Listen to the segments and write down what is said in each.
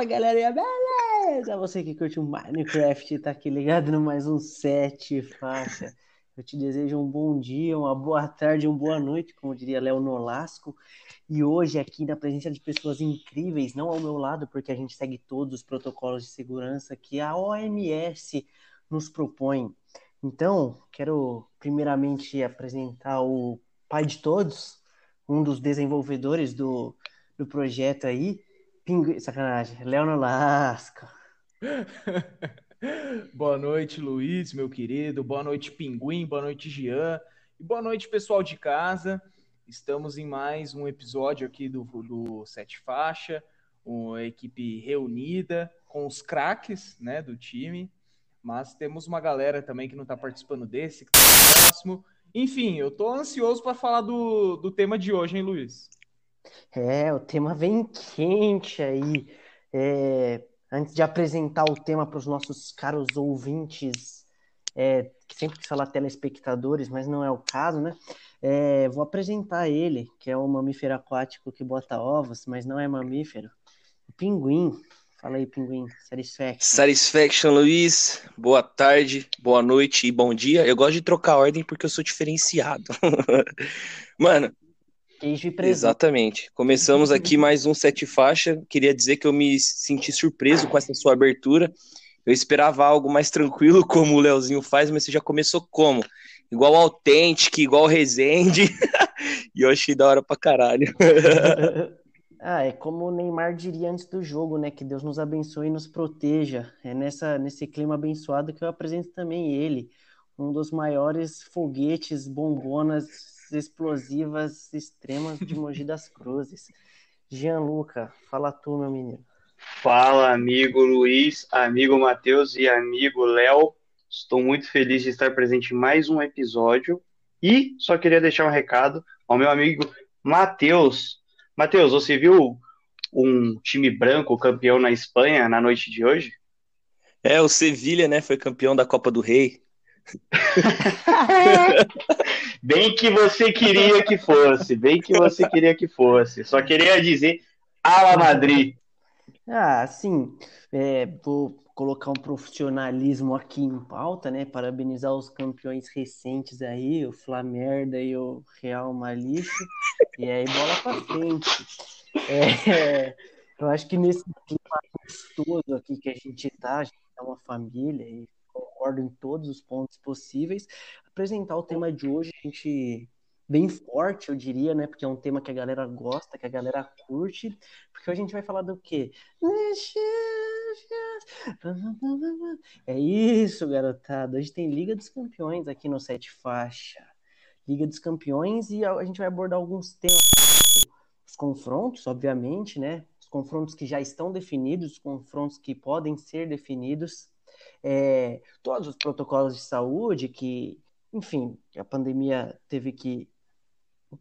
Fala galerinha, beleza? Você que curte o Minecraft tá aqui ligado no mais um set faixa. Eu te desejo um bom dia, uma boa tarde, uma boa noite, como diria Léo Nolasco. E hoje, aqui na presença de pessoas incríveis, não ao meu lado, porque a gente segue todos os protocolos de segurança que a OMS nos propõe. Então, quero primeiramente apresentar o pai de todos, um dos desenvolvedores do, do projeto aí, Pinguim. Sacanagem, Léo Nolasco. boa noite, Luiz, meu querido. Boa noite, Pinguim. Boa noite, Jean. E boa noite, pessoal de casa. Estamos em mais um episódio aqui do, do Sete Faixa, uma equipe reunida com os craques né, do time. Mas temos uma galera também que não está participando desse, que está próximo. Enfim, eu estou ansioso para falar do, do tema de hoje, hein, Luiz? É, o tema vem quente aí. É, antes de apresentar o tema para os nossos caros ouvintes, é, que sempre quis falar telespectadores, mas não é o caso, né? É, vou apresentar ele, que é um mamífero aquático que bota ovos, mas não é mamífero. O pinguim. Fala aí, pinguim. Satisfaction. Satisfaction, Luiz. Boa tarde, boa noite e bom dia. Eu gosto de trocar ordem porque eu sou diferenciado. Mano, Queijo e presunto. Exatamente. Começamos aqui mais um Sete Faixa. Queria dizer que eu me senti surpreso com essa sua abertura. Eu esperava algo mais tranquilo, como o Leozinho faz, mas você já começou como? Igual Authentic, igual Resende. e eu achei da hora pra caralho. ah, é como o Neymar diria antes do jogo, né? Que Deus nos abençoe e nos proteja. É nessa, nesse clima abençoado que eu apresento também ele, um dos maiores foguetes, bombonas explosivas extremas de Mogi das Cruzes. Gianluca, fala tu, meu menino. Fala, amigo Luiz, amigo Matheus e amigo Léo. Estou muito feliz de estar presente em mais um episódio. E só queria deixar um recado ao meu amigo Matheus. Matheus, você viu um time branco campeão na Espanha na noite de hoje? É, o Sevilha, né? Foi campeão da Copa do Rei. bem que você queria que fosse, bem que você queria que fosse. Só queria dizer Ala Madrid. Ah, sim. É, vou colocar um profissionalismo aqui em pauta, né? Parabenizar os campeões recentes aí, o Flamerda e o Real Malixo. E aí, bola pra frente. É, eu acho que nesse clima gostoso aqui que a gente tá, a gente é uma família e concordo em todos os pontos possíveis. Apresentar o tema de hoje, a gente bem forte, eu diria, né? Porque é um tema que a galera gosta, que a galera curte. Porque hoje a gente vai falar do quê? É isso, garotada. Hoje tem Liga dos Campeões aqui no Sete Faixa. Liga dos Campeões e a gente vai abordar alguns temas. Os confrontos, obviamente, né? Os confrontos que já estão definidos, os confrontos que podem ser definidos é, todos os protocolos de saúde que, enfim, a pandemia teve que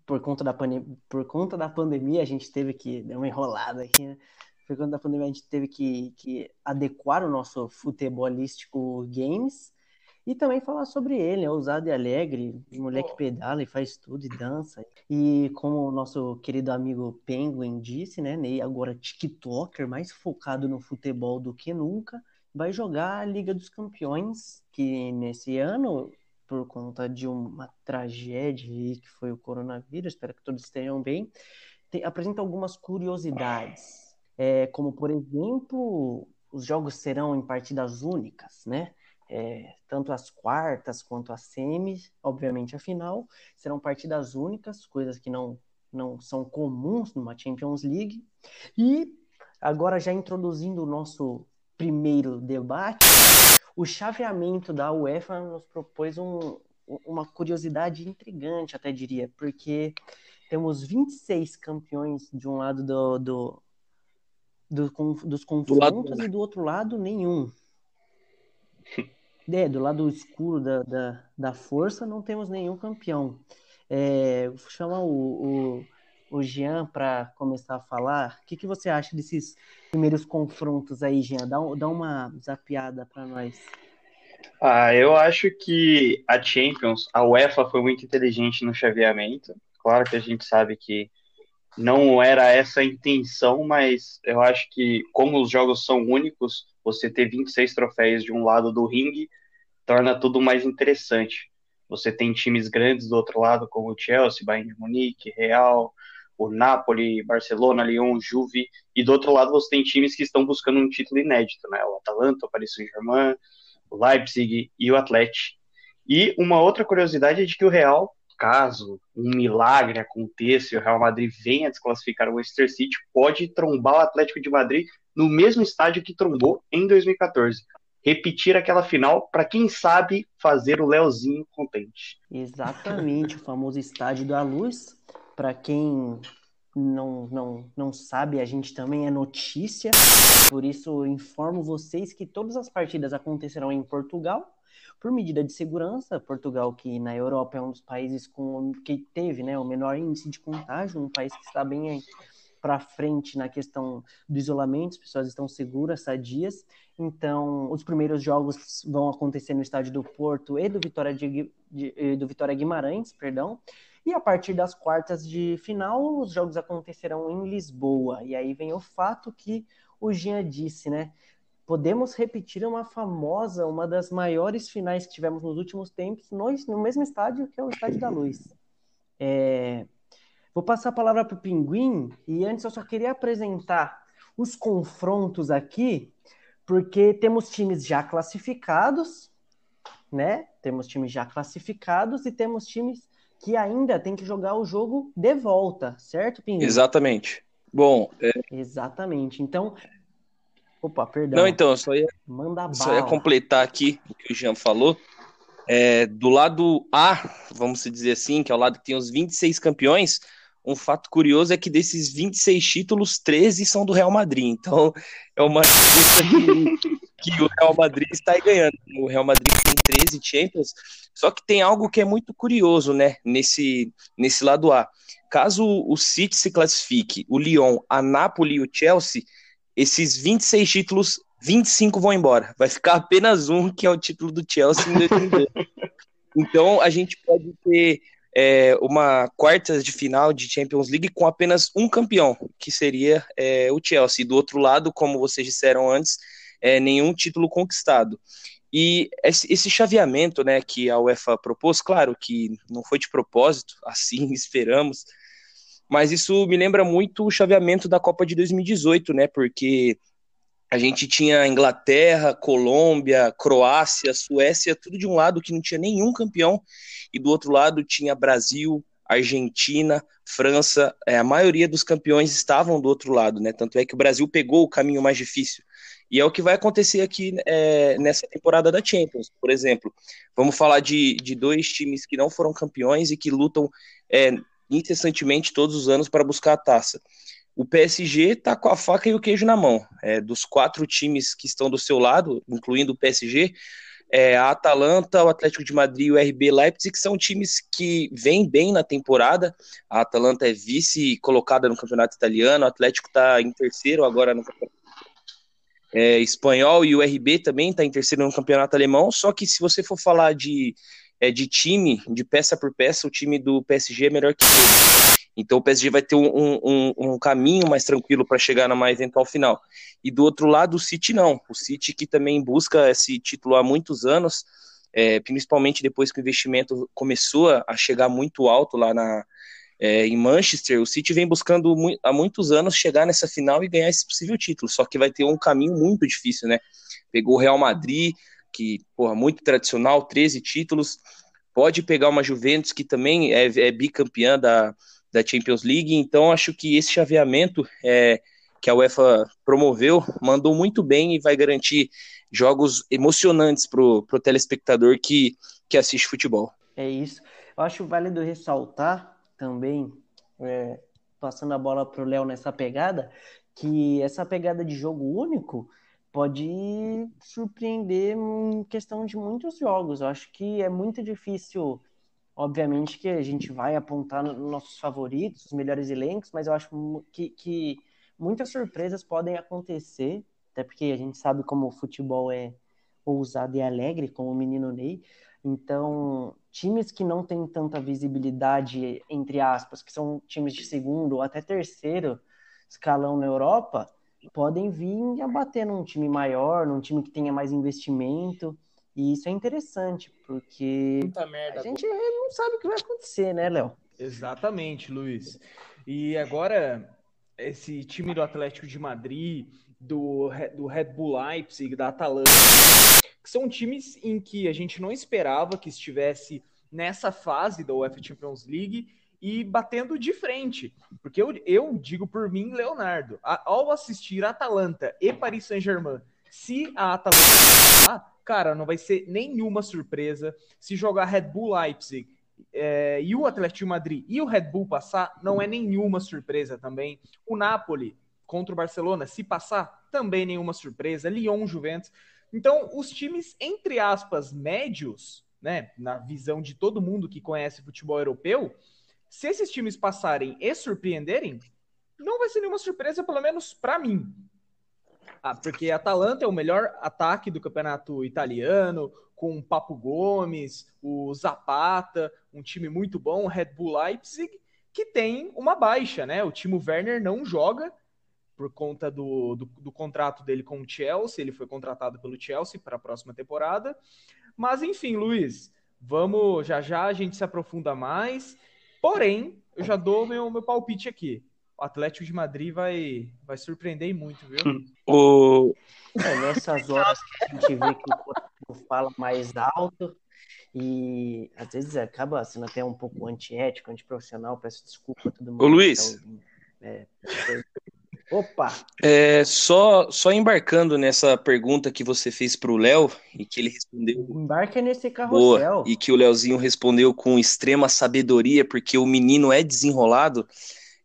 por conta da pandemia, por conta da pandemia a gente teve que dar uma enrolada aqui, né? Por conta da pandemia a gente teve que, que adequar o nosso futebolístico games e também falar sobre ele, é ousado e alegre, moleque pedala e faz tudo e dança. E como o nosso querido amigo Penguin disse, né, Ney agora TikToker, mais focado no futebol do que nunca vai jogar a Liga dos Campeões, que nesse ano, por conta de uma tragédia que foi o coronavírus, espero que todos estejam bem, tem, apresenta algumas curiosidades, é, como por exemplo, os jogos serão em partidas únicas, né? É, tanto as quartas quanto as semis, obviamente a final, serão partidas únicas, coisas que não, não são comuns numa Champions League. E agora já introduzindo o nosso primeiro debate, o chaveamento da UEFA nos propôs um, uma curiosidade intrigante, até diria, porque temos 26 campeões de um lado do, do, do dos confrontos do e do outro lado nenhum. É, do lado escuro da, da, da força não temos nenhum campeão. É, vou chamar o, o o Jean para começar a falar. O que, que você acha desses primeiros confrontos aí, Jean? Dá, dá uma zapiada para nós. Ah, eu acho que a Champions, a UEFA foi muito inteligente no chaveamento. Claro que a gente sabe que não era essa a intenção, mas eu acho que, como os jogos são únicos, você ter 26 troféus de um lado do ringue torna tudo mais interessante. Você tem times grandes do outro lado, como o Chelsea, Bayern de Munique, Real, o Napoli, Barcelona, Lyon, Juve, e do outro lado você tem times que estão buscando um título inédito, né? O Atalanta, o Paris Saint-Germain, o Leipzig e o Atlético. E uma outra curiosidade é de que o Real caso um milagre aconteça e o Real Madrid venha desclassificar o Manchester City, pode trombar o Atlético de Madrid no mesmo estádio que trombou em 2014. Repetir aquela final para quem sabe fazer o Leozinho contente. Exatamente, o famoso estádio da luz. Para quem não, não, não sabe, a gente também é notícia. Por isso, informo vocês que todas as partidas acontecerão em Portugal por medida de segurança, Portugal, que na Europa é um dos países com, que teve né, o menor índice de contágio, um país que está bem para frente na questão do isolamento, as pessoas estão seguras, sadias. Então, os primeiros jogos vão acontecer no estádio do Porto e do Vitória, de, de, do Vitória Guimarães, perdão. E a partir das quartas de final, os jogos acontecerão em Lisboa. E aí vem o fato que o Jean disse, né? podemos repetir uma famosa, uma das maiores finais que tivemos nos últimos tempos, no, no mesmo estádio que é o Estádio da Luz. É, vou passar a palavra para o Pinguim, e antes eu só queria apresentar os confrontos aqui, porque temos times já classificados, né? Temos times já classificados e temos times que ainda tem que jogar o jogo de volta, certo, Pinguim? Exatamente. Bom, é... exatamente. Então, Opa, perdão. Não, então, eu só ia, Manda só ia completar aqui o que o Jean falou. É, do lado A, vamos dizer assim, que é o lado que tem os 26 campeões, um fato curioso é que desses 26 títulos, 13 são do Real Madrid. Então, é uma que, que o Real Madrid está aí ganhando. O Real Madrid tem 13 Champions, só que tem algo que é muito curioso, né, nesse, nesse lado A. Caso o City se classifique, o Lyon, a Napoli e o Chelsea esses 26 títulos, 25 vão embora. Vai ficar apenas um, que é o título do Chelsea em 2002. então, a gente pode ter é, uma quarta de final de Champions League com apenas um campeão, que seria é, o Chelsea. Do outro lado, como vocês disseram antes, é, nenhum título conquistado. E esse chaveamento né, que a UEFA propôs, claro que não foi de propósito, assim esperamos, mas isso me lembra muito o chaveamento da Copa de 2018, né? Porque a gente tinha Inglaterra, Colômbia, Croácia, Suécia, tudo de um lado que não tinha nenhum campeão, e do outro lado tinha Brasil, Argentina, França, é, a maioria dos campeões estavam do outro lado, né? Tanto é que o Brasil pegou o caminho mais difícil. E é o que vai acontecer aqui é, nessa temporada da Champions, por exemplo. Vamos falar de, de dois times que não foram campeões e que lutam é, incessantemente todos os anos para buscar a taça. O PSG está com a faca e o queijo na mão. É, dos quatro times que estão do seu lado, incluindo o PSG, é, a Atalanta, o Atlético de Madrid e o RB Leipzig são times que vêm bem na temporada. A Atalanta é vice colocada no campeonato italiano, o Atlético está em terceiro agora no campeonato é, espanhol e o RB também está em terceiro no campeonato alemão. Só que se você for falar de é, de time, de peça por peça, o time do PSG é melhor que ele. Então o PSG vai ter um, um, um caminho mais tranquilo para chegar na eventual final. E do outro lado, o City não. O City que também busca esse título há muitos anos, é, principalmente depois que o investimento começou a chegar muito alto lá na, é, em Manchester, o City vem buscando há muitos anos chegar nessa final e ganhar esse possível título. Só que vai ter um caminho muito difícil, né? Pegou o Real Madrid, que, porra, muito tradicional, 13 títulos. Pode pegar uma Juventus que também é, é bicampeã da, da Champions League. Então, acho que esse chaveamento é, que a UEFA promoveu mandou muito bem e vai garantir jogos emocionantes para o telespectador que, que assiste futebol. É isso. Eu acho válido ressaltar também, é, passando a bola para o Léo nessa pegada, que essa pegada de jogo único pode surpreender em questão de muitos jogos. Eu acho que é muito difícil, obviamente, que a gente vai apontar nos nossos favoritos, os melhores elencos, mas eu acho que, que muitas surpresas podem acontecer, até porque a gente sabe como o futebol é ousado e alegre, como o menino Ney. Então, times que não têm tanta visibilidade, entre aspas, que são times de segundo ou até terceiro escalão na Europa, podem vir a bater num time maior, num time que tenha mais investimento. E isso é interessante, porque merda, a gente não sabe o que vai acontecer, né, Léo? Exatamente, Luiz. E agora, esse time do Atlético de Madrid, do, do Red Bull Leipzig, da Atalanta, que são times em que a gente não esperava que estivesse nessa fase da UEFA Champions League e batendo de frente. Porque eu, eu digo por mim, Leonardo, a, ao assistir Atalanta e Paris Saint-Germain, se a Atalanta cara, não vai ser nenhuma surpresa se jogar Red Bull Leipzig é, e o Atlético Madrid e o Red Bull passar, não é nenhuma surpresa também. O Napoli contra o Barcelona, se passar, também nenhuma surpresa. Lyon, Juventus. Então, os times, entre aspas, médios, né, na visão de todo mundo que conhece futebol europeu, se esses times passarem e surpreenderem, não vai ser nenhuma surpresa, pelo menos para mim. Ah, porque Atalanta é o melhor ataque do campeonato italiano, com o Papo Gomes, o Zapata, um time muito bom, o Red Bull Leipzig, que tem uma baixa, né? O Timo Werner não joga por conta do, do, do contrato dele com o Chelsea, ele foi contratado pelo Chelsea para a próxima temporada. Mas enfim, Luiz, vamos já já a gente se aprofunda mais. Porém, eu já dou meu, meu palpite aqui o Atlético de Madrid vai, vai surpreender muito, viu? O... É, nessas horas que a gente vê que o corpo fala mais alto e às vezes acaba sendo até um pouco antiético, antiprofissional, peço desculpa a todo mundo. Ô Luiz, tá é, Opa! É, só, só embarcando nessa pergunta que você fez para o Léo e que ele respondeu. Embarca nesse carrossel. Boa, e que o Léozinho respondeu com extrema sabedoria, porque o menino é desenrolado.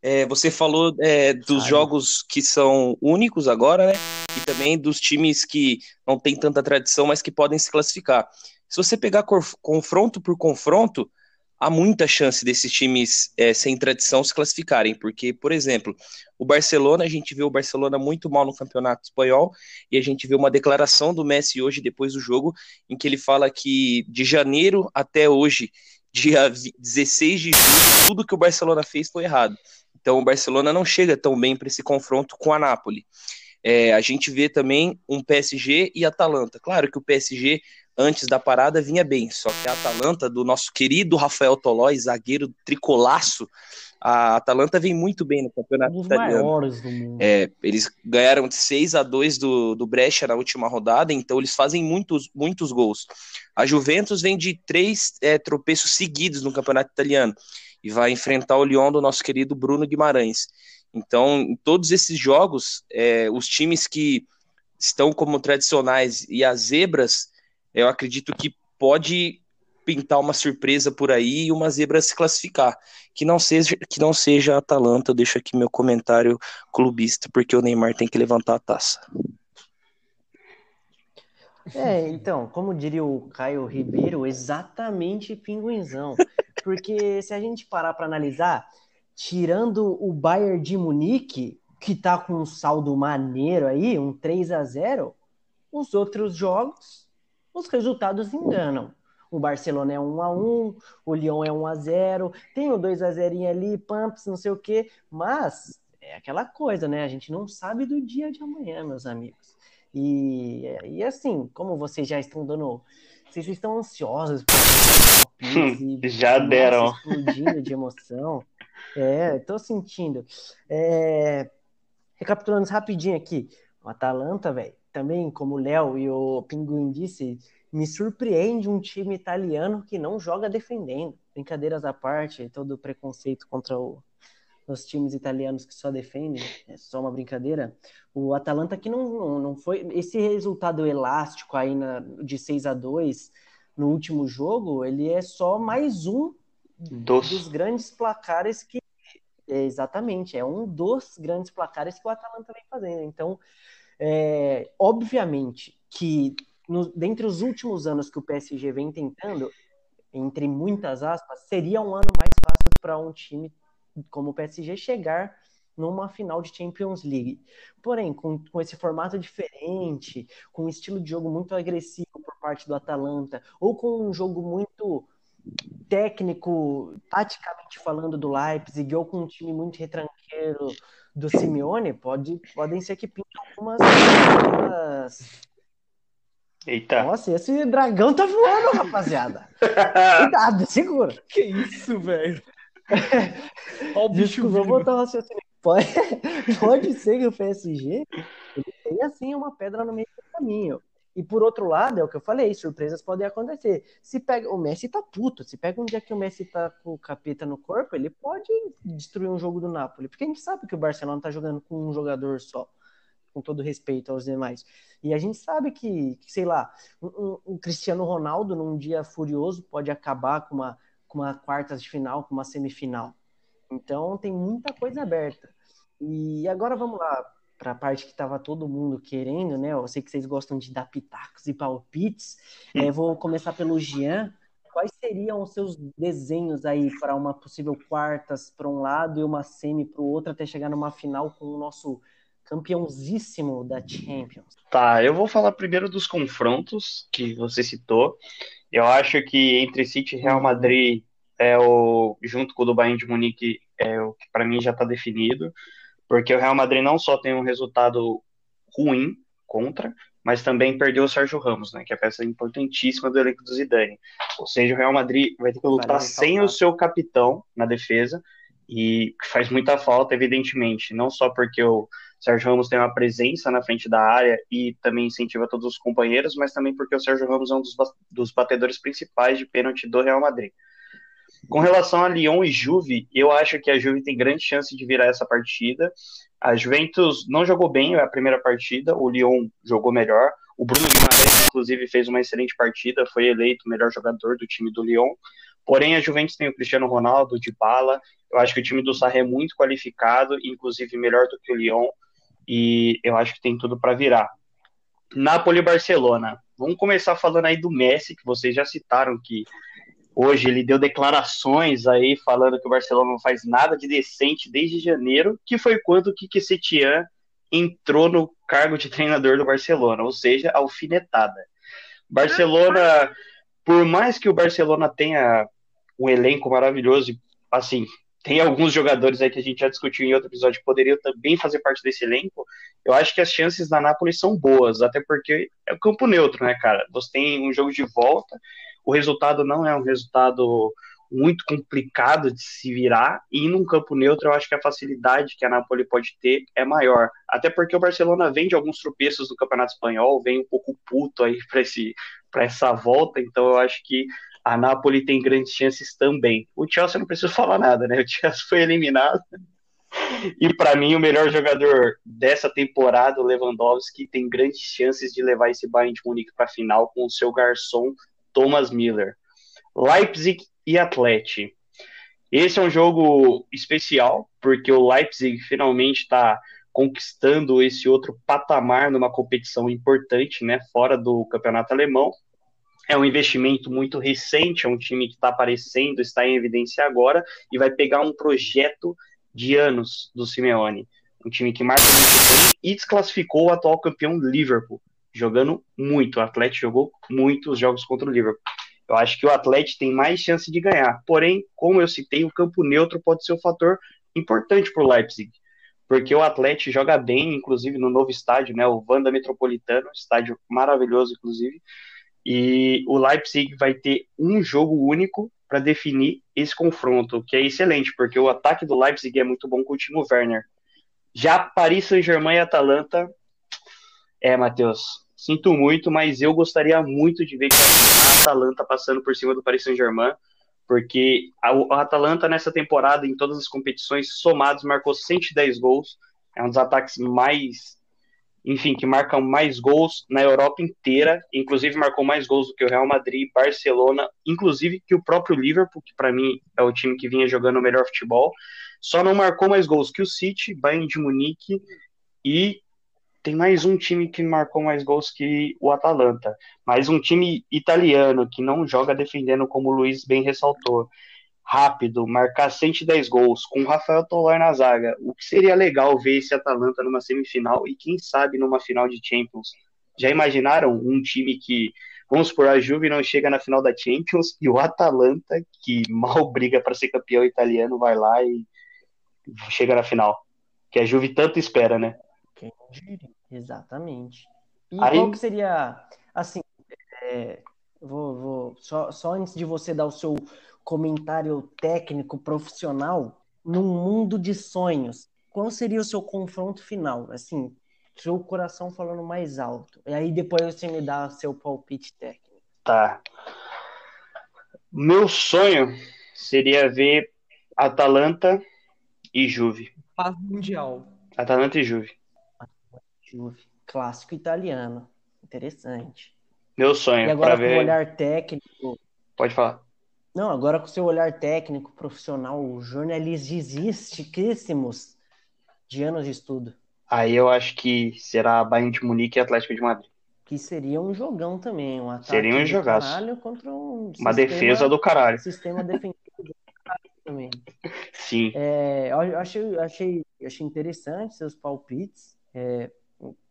É, você falou é, dos Ai. jogos que são únicos agora, né? E também dos times que não têm tanta tradição, mas que podem se classificar. Se você pegar confronto por confronto, há muita chance desses times é, sem tradição se classificarem, porque, por exemplo, o Barcelona, a gente vê o Barcelona muito mal no campeonato espanhol, e a gente vê uma declaração do Messi hoje, depois do jogo, em que ele fala que de janeiro até hoje, dia 16 de julho, tudo que o Barcelona fez foi errado. Então o Barcelona não chega tão bem para esse confronto com a Napoli. É, a gente vê também um PSG e Atalanta. Claro que o PSG, antes da parada, vinha bem, só que a Atalanta, do nosso querido Rafael Tolói, zagueiro tricolaço, a Atalanta vem muito bem no campeonato um italiano. maiores do mundo. É, eles ganharam de 6 a 2 do, do Brescia na última rodada, então eles fazem muitos, muitos gols. A Juventus vem de três é, tropeços seguidos no campeonato italiano e vai enfrentar o Lyon do nosso querido Bruno Guimarães. Então, em todos esses jogos, é, os times que estão como tradicionais e as zebras, eu acredito que pode pintar uma surpresa por aí e uma zebra se classificar. Que não seja que não seja a Atalanta, eu deixo aqui meu comentário clubista, porque o Neymar tem que levantar a taça. É, então, como diria o Caio Ribeiro, exatamente pinguinzão. Porque se a gente parar para analisar, tirando o Bayern de Munique, que tá com um saldo maneiro aí, um 3 a 0 os outros jogos, os resultados enganam. O Barcelona é 1 a 1 o Lyon é 1 a 0 tem o 2 a 0 ali, Pumps, não sei o quê, mas é aquela coisa, né? A gente não sabe do dia de amanhã, meus amigos. E, e assim, como vocês já estão dando vocês estão ansiosos e, Já deram. Explodindo de emoção. É, tô sentindo. É, recapitulando rapidinho aqui. O Atalanta, velho, também, como o Léo e o Pinguim disse, me surpreende um time italiano que não joga defendendo. Brincadeiras à parte, todo o preconceito contra o, os times italianos que só defendem, é só uma brincadeira. O Atalanta que não, não, não foi. Esse resultado elástico aí na, de 6 a 2 no último jogo, ele é só mais um dos, dos grandes placares que. É, exatamente, é um dos grandes placares que o Atalanta vem fazendo. Então, é, obviamente que no, dentre os últimos anos que o PSG vem tentando, entre muitas aspas, seria um ano mais fácil para um time como o PSG chegar numa final de Champions League. Porém, com, com esse formato diferente, com um estilo de jogo muito agressivo por parte do Atalanta, ou com um jogo muito técnico, taticamente falando do Leipzig, ou com um time muito retranqueiro do Simeone, pode, podem ser que pintem algumas, algumas... Eita. Nossa, esse dragão tá voando, rapaziada. Cuidado, segura. Que isso, velho? Olha o bicho Desculpa, vou botar um raciocínio. Pode, pode ser que o PSG tenha assim uma pedra no meio do caminho. E por outro lado, é o que eu falei, surpresas podem acontecer. Se pega, o Messi tá puto, se pega um dia que o Messi tá com o capeta no corpo, ele pode destruir um jogo do Napoli, porque a gente sabe que o Barcelona tá jogando com um jogador só, com todo respeito aos demais. E a gente sabe que, que, sei lá, um, um- Cristiano Ronaldo num dia furioso pode acabar com uma, com uma quartas de final, com uma semifinal. Então tem muita coisa aberta. E agora vamos lá para a parte que estava todo mundo querendo, né? Eu sei que vocês gostam de dar pitacos e palpites. É, vou começar pelo Jean. Quais seriam os seus desenhos aí para uma possível quartas para um lado e uma semi para o outro até chegar numa final com o nosso campeãozíssimo da Champions? Tá, eu vou falar primeiro dos confrontos que você citou. Eu acho que entre City e Real Madrid é o junto com o do Bayern de Munique é o que para mim já está definido, porque o Real Madrid não só tem um resultado ruim contra, mas também perdeu o Sérgio Ramos, né, que é a peça importantíssima do elenco do Zidane. Ou seja, o Real Madrid vai ter que lutar Vale sem o seu capitão na defesa e faz muita falta, evidentemente, não só porque o Sérgio Ramos tem uma presença na frente da área e também incentiva todos os companheiros, mas também porque o Sérgio Ramos é um dos, dos batedores principais de pênalti do Real Madrid. Com relação a Lyon e Juve, eu acho que a Juve tem grande chance de virar essa partida. A Juventus não jogou bem a primeira partida, o Lyon jogou melhor. O Bruno Guimarães, inclusive, fez uma excelente partida, foi eleito o melhor jogador do time do Lyon. Porém, a Juventus tem o Cristiano Ronaldo, de bala. Eu acho que o time do Sarri é muito qualificado, inclusive melhor do que o Lyon. E eu acho que tem tudo para virar. Napoli e Barcelona. Vamos começar falando aí do Messi, que vocês já citaram que hoje ele deu declarações aí falando que o Barcelona não faz nada de decente desde janeiro, que foi quando o Kike Setien entrou no cargo de treinador do Barcelona, ou seja, alfinetada. Barcelona, por mais que o Barcelona tenha um elenco maravilhoso, assim, tem alguns jogadores aí que a gente já discutiu em outro episódio que poderiam também fazer parte desse elenco, eu acho que as chances da Napoli são boas, até porque é o campo neutro, né, cara? Você tem um jogo de volta, o resultado não é um resultado muito complicado de se virar, e num campo neutro eu acho que a facilidade que a Napoli pode ter é maior. Até porque o Barcelona vem de alguns tropeços do Campeonato Espanhol, vem um pouco puto aí para essa volta, então eu acho que a Napoli tem grandes chances também. O Chelsea não precisa falar nada, né? O Chelsea foi eliminado. E para mim o melhor jogador dessa temporada, o Lewandowski, tem grandes chances de levar esse Bayern de Munique para a final com o seu garçom Thomas Miller. Leipzig e Atlético. Esse é um jogo especial, porque o Leipzig finalmente está conquistando esse outro patamar numa competição importante, né, fora do campeonato alemão. É um investimento muito recente, é um time que está aparecendo, está em evidência agora, e vai pegar um projeto de anos do Simeone. Um time que marca muito bem e desclassificou o atual campeão Liverpool, jogando muito. O Atlético jogou muitos jogos contra o Liverpool. Eu acho que o Atlético tem mais chance de ganhar. Porém, como eu citei, o campo neutro pode ser um fator importante para o Leipzig. Porque o Atlético joga bem, inclusive no novo estádio, né, o Wanda Metropolitano, estádio maravilhoso, inclusive. E o Leipzig vai ter um jogo único para definir esse confronto, que é excelente, porque o ataque do Leipzig é muito bom com o Timo Werner. Já Paris Saint-Germain e Atalanta, é, Matheus, sinto muito, mas eu gostaria muito de ver a Atalanta passando por cima do Paris Saint-Germain, porque a, Atalanta nessa temporada, em todas as competições somadas, marcou 110 gols, é um dos ataques mais, enfim, que marcam mais gols na Europa inteira, inclusive marcou mais gols do que o Real Madrid, Barcelona, inclusive que o próprio Liverpool, que para mim é o time que vinha jogando o melhor futebol, só não marcou mais gols que o City, Bayern de Munique e tem mais um time que marcou mais gols que o Atalanta, mas um time italiano que não joga defendendo como o Luiz bem ressaltou, rápido, marcar 110 gols com o Rafael Tolói na zaga, o que seria legal ver esse Atalanta numa semifinal e quem sabe numa final de Champions. Já imaginaram um time que Vamos supor, a Juve não chega na final da Champions e o Atalanta, que mal briga para ser campeão italiano, vai lá e chega na final. Que a Juve tanto espera, né? Quem diria? Exatamente. E Aí- qual que seria, assim, é, vou, vou- só, só antes de você dar o seu comentário técnico profissional, num mundo de sonhos, qual seria o seu confronto final? Assim, seu coração falando mais alto. E aí depois você me dá seu palpite técnico. Tá. Meu sonho seria ver Atalanta e Juve. Paz mundial. Atalanta e Juve. Juve. Clássico italiano. Interessante. Meu E sonho agora para com o ver. olhar técnico, Pode falar. Não, agora com o seu olhar técnico, profissional, jornalisticíssimos de anos de estudo, Aí eu acho que será Bayern de Munique e Atlético de Madrid. que seria um jogão também, um ataque Seria um do jogaço. caralho contra um Uma sistema- defesa do caralho. sistema defensivo do caralho também. Sim. É, eu achei, achei, achei interessante seus palpites. É,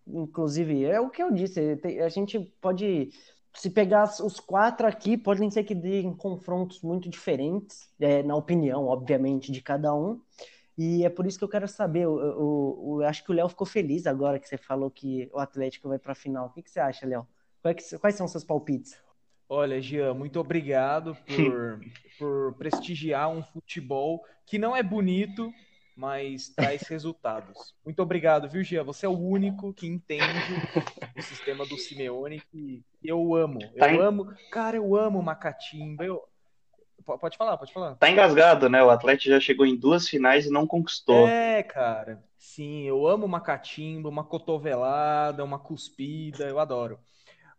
inclusive, é o que eu disse, a gente pode, se pegar os quatro aqui, podem ser que deem confrontos muito diferentes, é, na opinião, obviamente, de cada um. E é por isso que eu quero saber. Eu, acho que o Léo ficou feliz agora que você falou que o Atlético vai para a final. O que, que você acha, Léo? Quais, quais são seus palpites? Olha, Jean, muito obrigado por, por prestigiar um futebol que não é bonito, mas traz resultados. Muito obrigado, viu, Jean? Você é o único que entende o sistema do Simeone que eu amo. Eu Tá em- amo. Cara, eu amo Macatimba. Eu... Pode falar, pode falar. Tá engasgado, né? O Atlético já chegou em duas finais e não conquistou. É, cara. Sim, eu amo uma catimba, uma cotovelada, uma cuspida, eu adoro.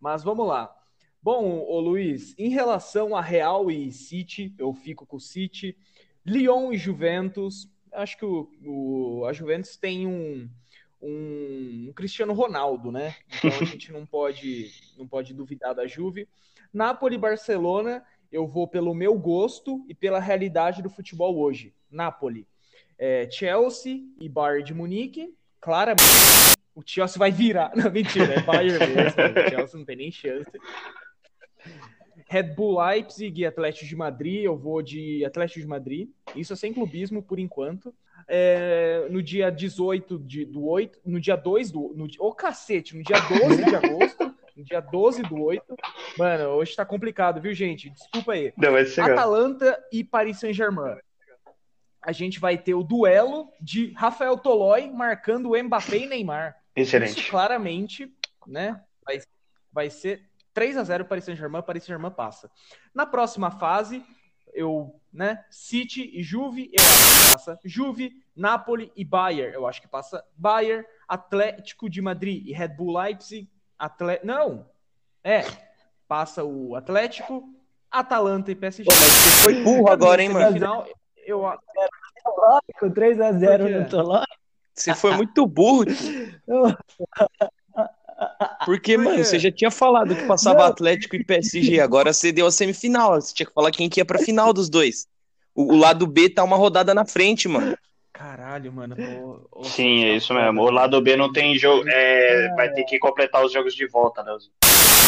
Mas vamos lá. Bom, ô Luiz, em relação a Real e City, eu fico com o City. Lyon e Juventus, acho que o, o- a Juventus tem um, um, um Cristiano Ronaldo, né? Então a gente não pode, não pode duvidar da Juve. Napoli e Barcelona, eu vou pelo meu gosto e pela realidade do futebol hoje. Napoli. É, Chelsea e Bayern de Munique, claramente o Chelsea vai virar. Não, mentira, é Bayern mesmo. O Chelsea não tem nem chance. Red Bull Leipzig e Atlético de Madrid, eu vou de Atlético de Madrid. Isso é sem clubismo por enquanto. É, no dia 18 de, do 8, no dia 2 do. No, ô cacete, no dia 12 de agosto, no dia 12 do 8. Mano, hoje tá complicado, viu, gente? Desculpa aí. Não, vai chegar. Atalanta e Paris Saint-Germain. A gente vai ter o duelo de Rafael Tolói marcando o Mbappé e Neymar. Isso Excelente. claramente, né? Vai, vai ser 3 a 0 Paris Saint-Germain, Paris Saint-Germain passa. Na próxima fase, eu, né, City e Juve, eu acho que passa Juve, Napoli e Bayern, eu acho que passa Bayern, Atlético de Madrid e Red Bull Leipzig, Atle... não. É, passa o Atlético, Atalanta e PSG. Pô, mas você foi burro agora, hein, mano? Semifinal, eu Com 3x0 Por quê? no Toló. Você foi muito burro. Porque, Por mano, você já tinha falado que passava Não. Atlético e PSG. Agora você deu a semifinal. Você tinha que falar quem que ia pra final dos dois. O, o lado B tá uma rodada na frente, mano. Caralho, mano. Sim, é isso mesmo. O lado B não tem jogo. é, vai ter que completar os jogos de volta, né?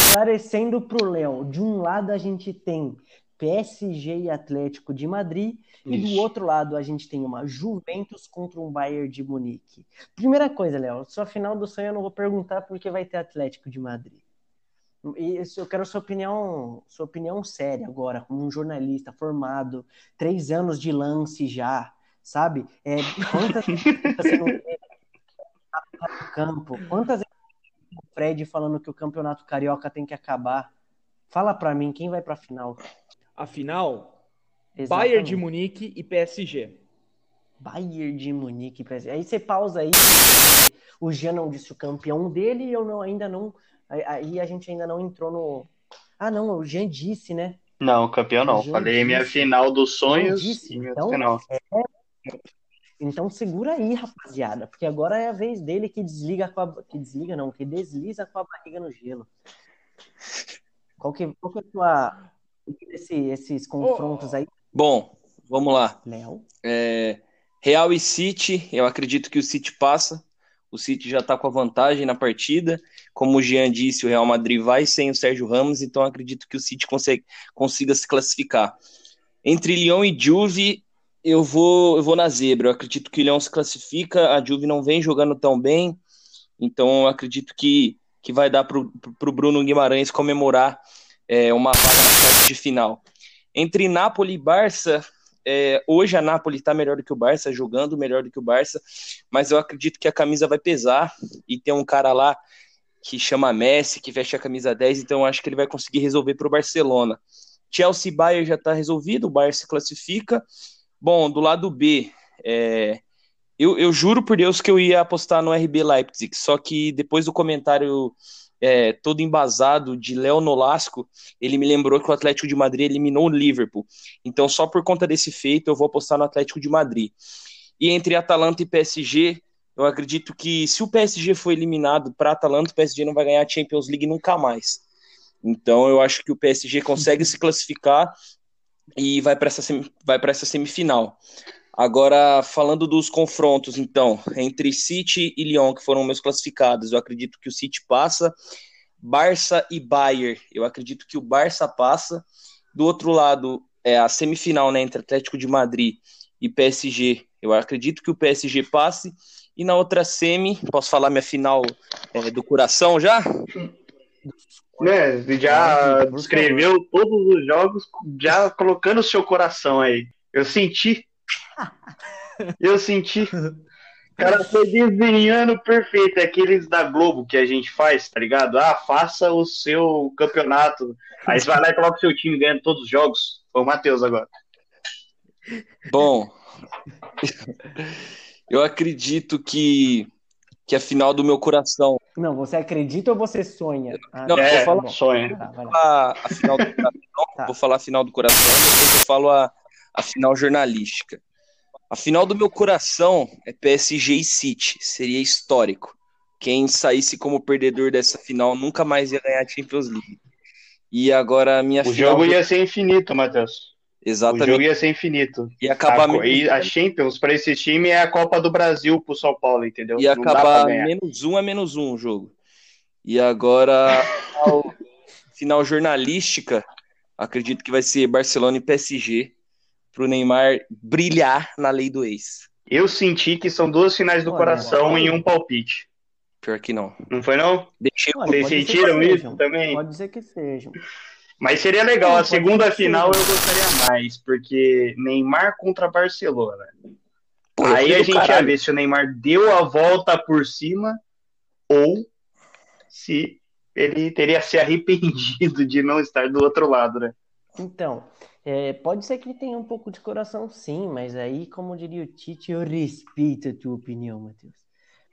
Esclarecendo pro Léo, de um lado a gente tem PSG e Atlético de Madrid, e do outro lado a gente tem uma Juventus contra um Bayern de Munique. Primeira coisa, Léo, sua final do sonho eu não vou perguntar porque vai ter Atlético de Madrid. E eu quero sua opinião, sua opinião séria agora, como um jornalista formado, três anos de lance já, sabe? É, quantas você não vê campo? Quantas vezes o Fred falando que o campeonato carioca tem que acabar? Fala pra mim, quem vai pra final? Afinal, Exatamente. Bayern de Munique e PSG. Bayern de Munique. PSG. Aí você pausa aí. O Jean não disse o campeão dele e eu não, ainda não. aí- a gente ainda não entrou no. Ah, não, o Jean disse, né? Não, campeão não. Falei minha final dos sonhos disse, e minha então. final. Então segura aí, rapaziada, porque agora é a vez dele que desliga com a. Que desliga, não, que desliza com a barriga no gelo. Qual que, qual que é a tua. Esse, esses confrontos aí, Bom, vamos lá. Léo? É, Real e City, eu acredito que o City passa. O City já tá com a vantagem na partida. Como o Jean disse, o Real Madrid vai sem o Sérgio Ramos, então acredito que o City consegue, consiga se classificar. Entre Lyon e Juve, eu vou, eu vou na zebra. Eu acredito que o Lyon se classifica, a Juve não vem jogando tão bem, então eu acredito que, que vai dar para o Bruno Guimarães comemorar é, uma vaga de final. Entre Napoli e Barça, é, hoje a Napoli está melhor do que o Barça, jogando melhor do que o Barça, mas eu acredito que a camisa vai pesar e tem um cara lá que chama Messi, que veste a camisa 10, então acho que ele vai conseguir resolver para o Barcelona. Chelsea Bayern já está resolvido, o Bayern se classifica. Bom, do lado B, é, eu, eu, juro por Deus que eu ia apostar no RB Leipzig, só que depois do comentário é, todo embasado de Léo Nolasco, ele me lembrou que o Atlético de Madrid eliminou o Liverpool. Então, só por conta desse feito, eu vou apostar no Atlético de Madrid. E entre Atalanta e PSG, eu acredito que se o PSG for eliminado para Atalanta, o PSG não vai ganhar a Champions League nunca mais. Então, eu acho que o PSG consegue se classificar e vai para essa, vai essa semifinal. Agora, falando dos confrontos, então, entre City e Lyon, que foram meus classificados, eu acredito que o City passa. Barça e Bayern, eu acredito que o Barça passa. Do outro lado, é a semifinal né, entre Atlético de Madrid e PSG, eu acredito que o PSG passe. E na outra semi, posso falar minha final é, do coração já? Né, já descreveu todos os jogos, já colocando o seu coração aí. Eu senti eu senti. Cara, foi desenhando perfeito. É aqueles da Globo que a gente faz, tá ligado? Ah, faça o seu campeonato. Aí você vai lá e coloca o seu time ganhando todos os jogos. Foi o Matheus agora. Bom, eu acredito que, que a final do meu coração. Não, você acredita ou você sonha? Ah, não, é, vou falar, sonha. Tá, vou, falar a final do coração, tá. vou falar a final do coração, depois eu falo a, a final jornalística. A final do meu coração é PSG e City. Seria histórico. Quem saísse como perdedor dessa final nunca mais ia ganhar a Champions League. E agora a minha O final... jogo ia ser infinito, Matheus. Exatamente. O jogo ia ser infinito. E acabar a, e a Champions para esse time é a Copa do Brasil pro São Paulo, entendeu? Ia acabar menos um a menos um o jogo. E agora final jornalística, acredito que vai ser Barcelona e PSG para o Neymar brilhar na lei do ex. Eu senti que são duas finais do coração em um palpite. Pior que não. Não foi não? Deixei Vocês sentiram isso também? Pode ser que sejam. Mas seria legal, a segunda final eu gostaria mais, porque Neymar contra Barcelona. Pô, Aí a gente caralho. ia ver se o Neymar deu a volta por cima ou se ele teria se arrependido de não estar do outro lado, né? Então, é, pode ser que ele tenha um pouco de coração, sim, mas aí, como diria o Tite, eu respeito a tua opinião, Matheus.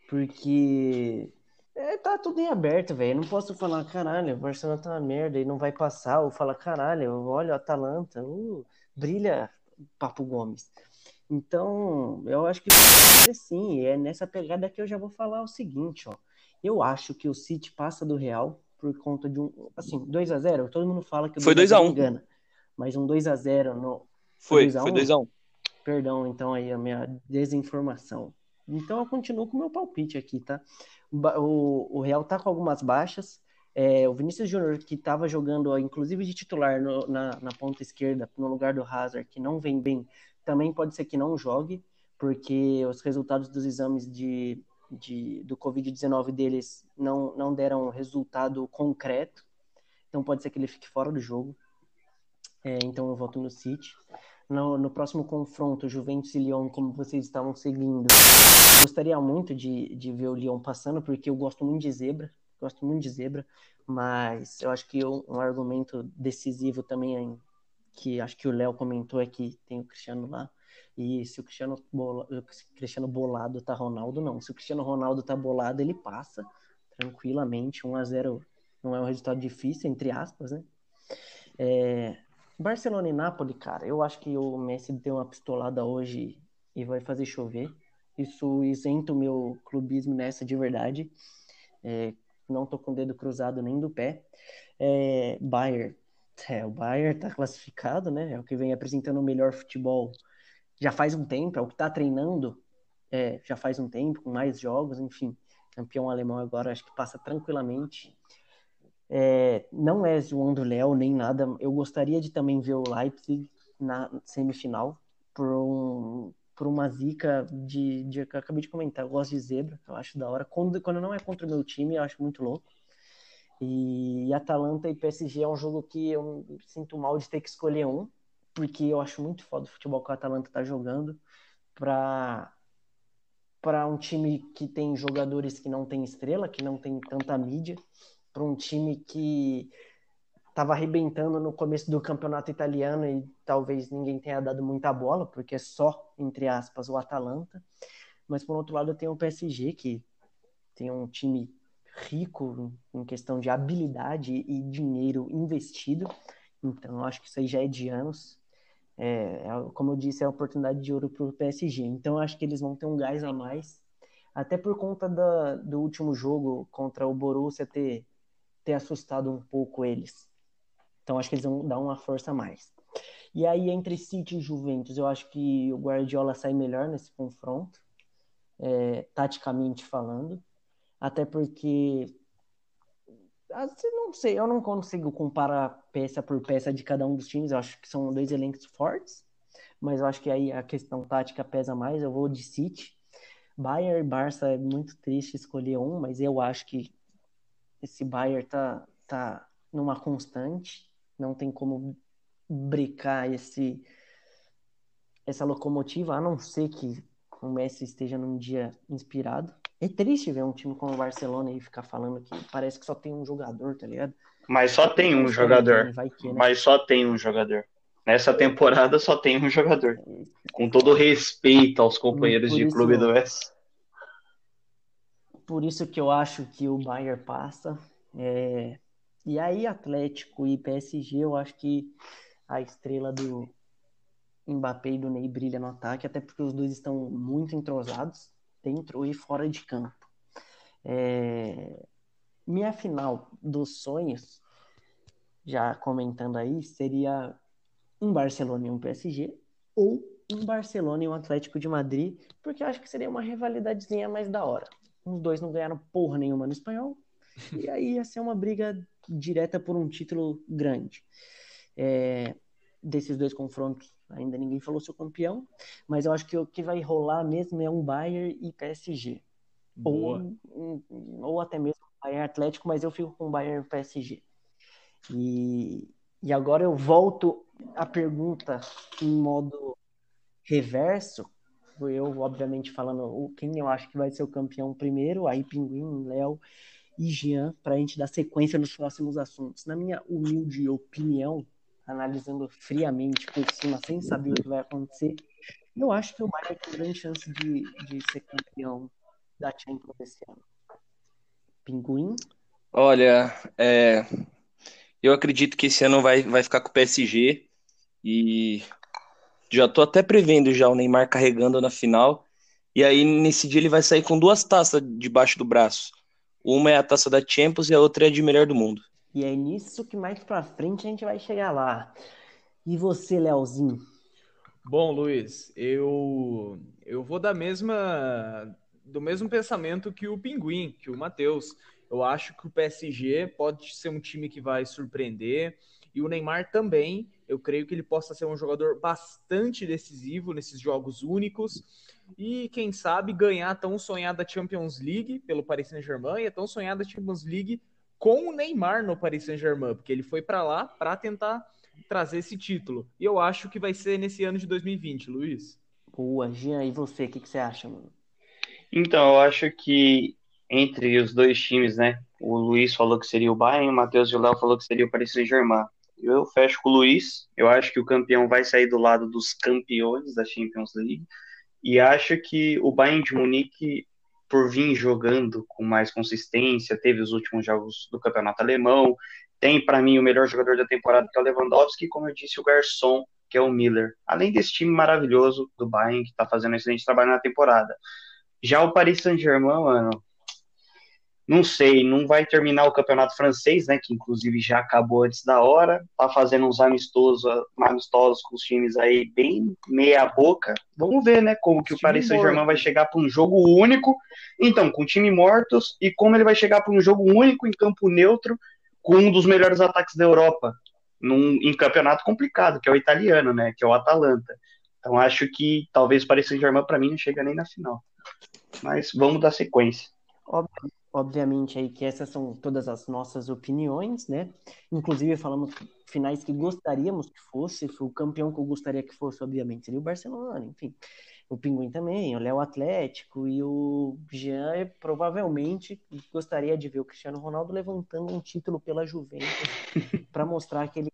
Porque é, tá tudo em aberto, velho. Não posso falar, caralho, o Barcelona tá uma merda e não vai passar, ou falar, caralho, olha o Atalanta, uh, brilha Papo Gomes. Então, eu acho que sim. E é nessa pegada que eu já vou falar o seguinte, ó. Eu acho que o City passa do Real por conta de um. Assim, 2 a 0 todo mundo fala que Foi 2x1. engana mas um 2 a 0 no. Foi, foi 2x1. Perdão, então, aí a minha desinformação. Então eu continuo com o meu palpite aqui, tá? O, o Real tá com algumas baixas. É, o Vinícius Júnior, que estava jogando, inclusive de titular no, na, na ponta esquerda, no lugar do Hazard, que não vem bem, também pode ser que não jogue, porque os resultados dos exames de, de, do Covid-19 deles não, não deram resultado concreto. Então pode ser que ele fique fora do jogo. É, então eu voto no City. No, no, próximo confronto, Juventus e Lyon, como vocês estavam seguindo, gostaria muito de, de ver o Lyon passando, porque eu gosto muito de zebra, gosto muito de zebra, mas eu acho que um, um argumento decisivo também, que acho que o Léo comentou, é que tem o Cristiano lá, e se o Cristiano, bola, o Cristiano bolado tá Ronaldo, não. Se o Cristiano Ronaldo tá bolado, ele passa tranquilamente, 1 a 0 não é um resultado difícil, entre aspas, né? É, Barcelona e Napoli, cara, eu acho que o Messi deu uma pistolada hoje e vai fazer chover. Isso isenta o meu clubismo nessa de verdade. É, não tô com o dedo cruzado nem do pé. É, Bayern. É, o Bayern tá classificado, né? É o que vem apresentando o melhor futebol já faz um tempo, é o que tá treinando é, já faz um tempo, com mais jogos, enfim. campeão alemão agora, acho que passa tranquilamente. É, não é zoando Léo nem nada. Eu gostaria de também ver o Leipzig na semifinal por, um, por uma zica de, de que eu acabei de comentar. Eu gosto de zebra, eu acho da hora. Quando, quando não é contra o meu time, eu acho muito louco. E, e Atalanta e PSG é um jogo que eu sinto mal de ter que escolher um, porque eu acho muito foda o futebol que o Atalanta tá jogando para para um time que tem jogadores que não tem estrela, que não tem tanta mídia, para um time que estava arrebentando no começo do campeonato italiano e talvez ninguém tenha dado muita bola, porque é só, entre aspas, o Atalanta. Mas por outro lado, tem o PSG, que tem um time rico em questão de habilidade e dinheiro investido. Então, acho que isso aí já é de anos. É, é, como eu disse, é a oportunidade de ouro para o PSG. Então, acho que eles vão ter um gás a mais, até por conta da, do último jogo contra o Borussia ter, ter assustado um pouco eles. Então, acho que eles vão dar uma força a mais. E aí, entre City e Juventus, eu acho que o Guardiola sai melhor nesse confronto, é, taticamente falando, até porque assim, não sei, eu não consigo comparar peça por peça de cada um dos times. Eu acho que são dois elencos fortes, mas eu acho que aí a questão tática pesa mais. Eu vou de City. Bayern e Barça é muito triste escolher um, mas eu acho que esse Bayern tá, tá numa constante. Não tem como brecar esse essa locomotiva, a não ser que o Messi esteja num dia inspirado. É triste ver um time como o Barcelona e ficar falando que parece que só tem um jogador, tá ligado? Mas só tem um jogador. Que, né? Mas só tem um jogador. Nessa temporada só tem um jogador. Com todo respeito aos companheiros de clube do West. Por isso que eu acho que o Bayern passa. É... E aí, Atlético e PSG, eu acho que a estrela do Mbappé e do Ney brilha no ataque, até porque os dois estão muito entrosados dentro e fora de campo. É... Minha final dos sonhos, já comentando aí, seria um Barcelona e um PSG, ou um Barcelona e um Atlético de Madrid, porque eu acho que seria uma rivalidadezinha mais da hora. Os dois não ganharam porra nenhuma no espanhol, e aí ia ser uma briga direta por um título grande. É, desses dois confrontos, ainda ninguém falou seu campeão, mas eu acho que o que vai rolar mesmo é um Bayern e PSG. Ou, ou até mesmo Bayern Atlético, mas eu fico com Bayern e PSG. E, e agora eu volto à pergunta em modo reverso. Eu, obviamente, falando quem eu acho que vai ser o campeão primeiro, aí Pinguim, Léo e Jean, para a gente dar sequência nos próximos assuntos. Na minha humilde opinião, analisando friamente por cima, sem saber o que vai acontecer, eu acho que o Bayern tem grande chance de, de ser campeão da Champions esse ano. Pinguim? Olha, é, eu acredito que esse ano vai, vai ficar com o PSG e já tô até prevendo já o Neymar carregando na final. E aí nesse dia ele vai sair com duas taças debaixo do braço. Uma é a taça da Champions e a outra é de melhor do mundo. E é nisso que mais pra frente a gente vai chegar lá. E você, Leozinho? Bom, Luiz, eu eu vou da mesma do mesmo pensamento que o Pinguim, que o Matheus. Eu acho que o PSG pode ser um time que vai surpreender e o Neymar também. Eu creio que ele possa ser um jogador bastante decisivo nesses jogos únicos e quem sabe ganhar a tão sonhada Champions League pelo Paris Saint-Germain e a tão sonhada Champions League com o Neymar no Paris Saint-Germain, porque ele foi para lá para tentar trazer esse título. E eu acho que vai ser nesse ano de 2020, Luiz. Boa, Jean, e você, o que, que você acha, mano? Então, eu acho que entre os dois times, né? O Luiz falou que seria o Bayern, o Matheus e o Léo falou que seria o Paris Saint-Germain. Eu fecho com o Luiz. Eu acho que o campeão vai sair do lado dos campeões da Champions League. E acho que o Bayern de Munique por vir jogando com mais consistência, teve os últimos jogos do campeonato alemão, tem para mim o melhor jogador da temporada que é o Lewandowski, como eu disse, o garçom, que é o Miller. Além desse time maravilhoso do Bayern, que está fazendo um excelente trabalho na temporada. Já o Paris Saint-Germain, mano, não sei, não vai terminar o campeonato francês, né? Que inclusive já acabou antes da hora. Tá fazendo uns amistosos, amistosos com os times aí bem meia boca. Vamos ver, né? Como que o Paris Saint-Germain vai chegar para um jogo único. Então, com time mortos e como ele vai chegar para um jogo único em campo neutro com um dos melhores ataques da Europa, num, em campeonato complicado, que é o italiano, né? Que é o Atalanta. Então, acho que talvez o Paris Saint-Germain para mim não chega nem na final. Mas vamos dar sequência. Óbvio obviamente aí que essas são todas as nossas opiniões, né? Inclusive falamos finais que gostaríamos que fosse, o campeão que eu gostaria que fosse, obviamente, seria o Barcelona, enfim. O Pinguim também, o Léo Atlético e o Jean provavelmente gostaria de ver o Cristiano Ronaldo levantando um título pela Juventus para mostrar que ele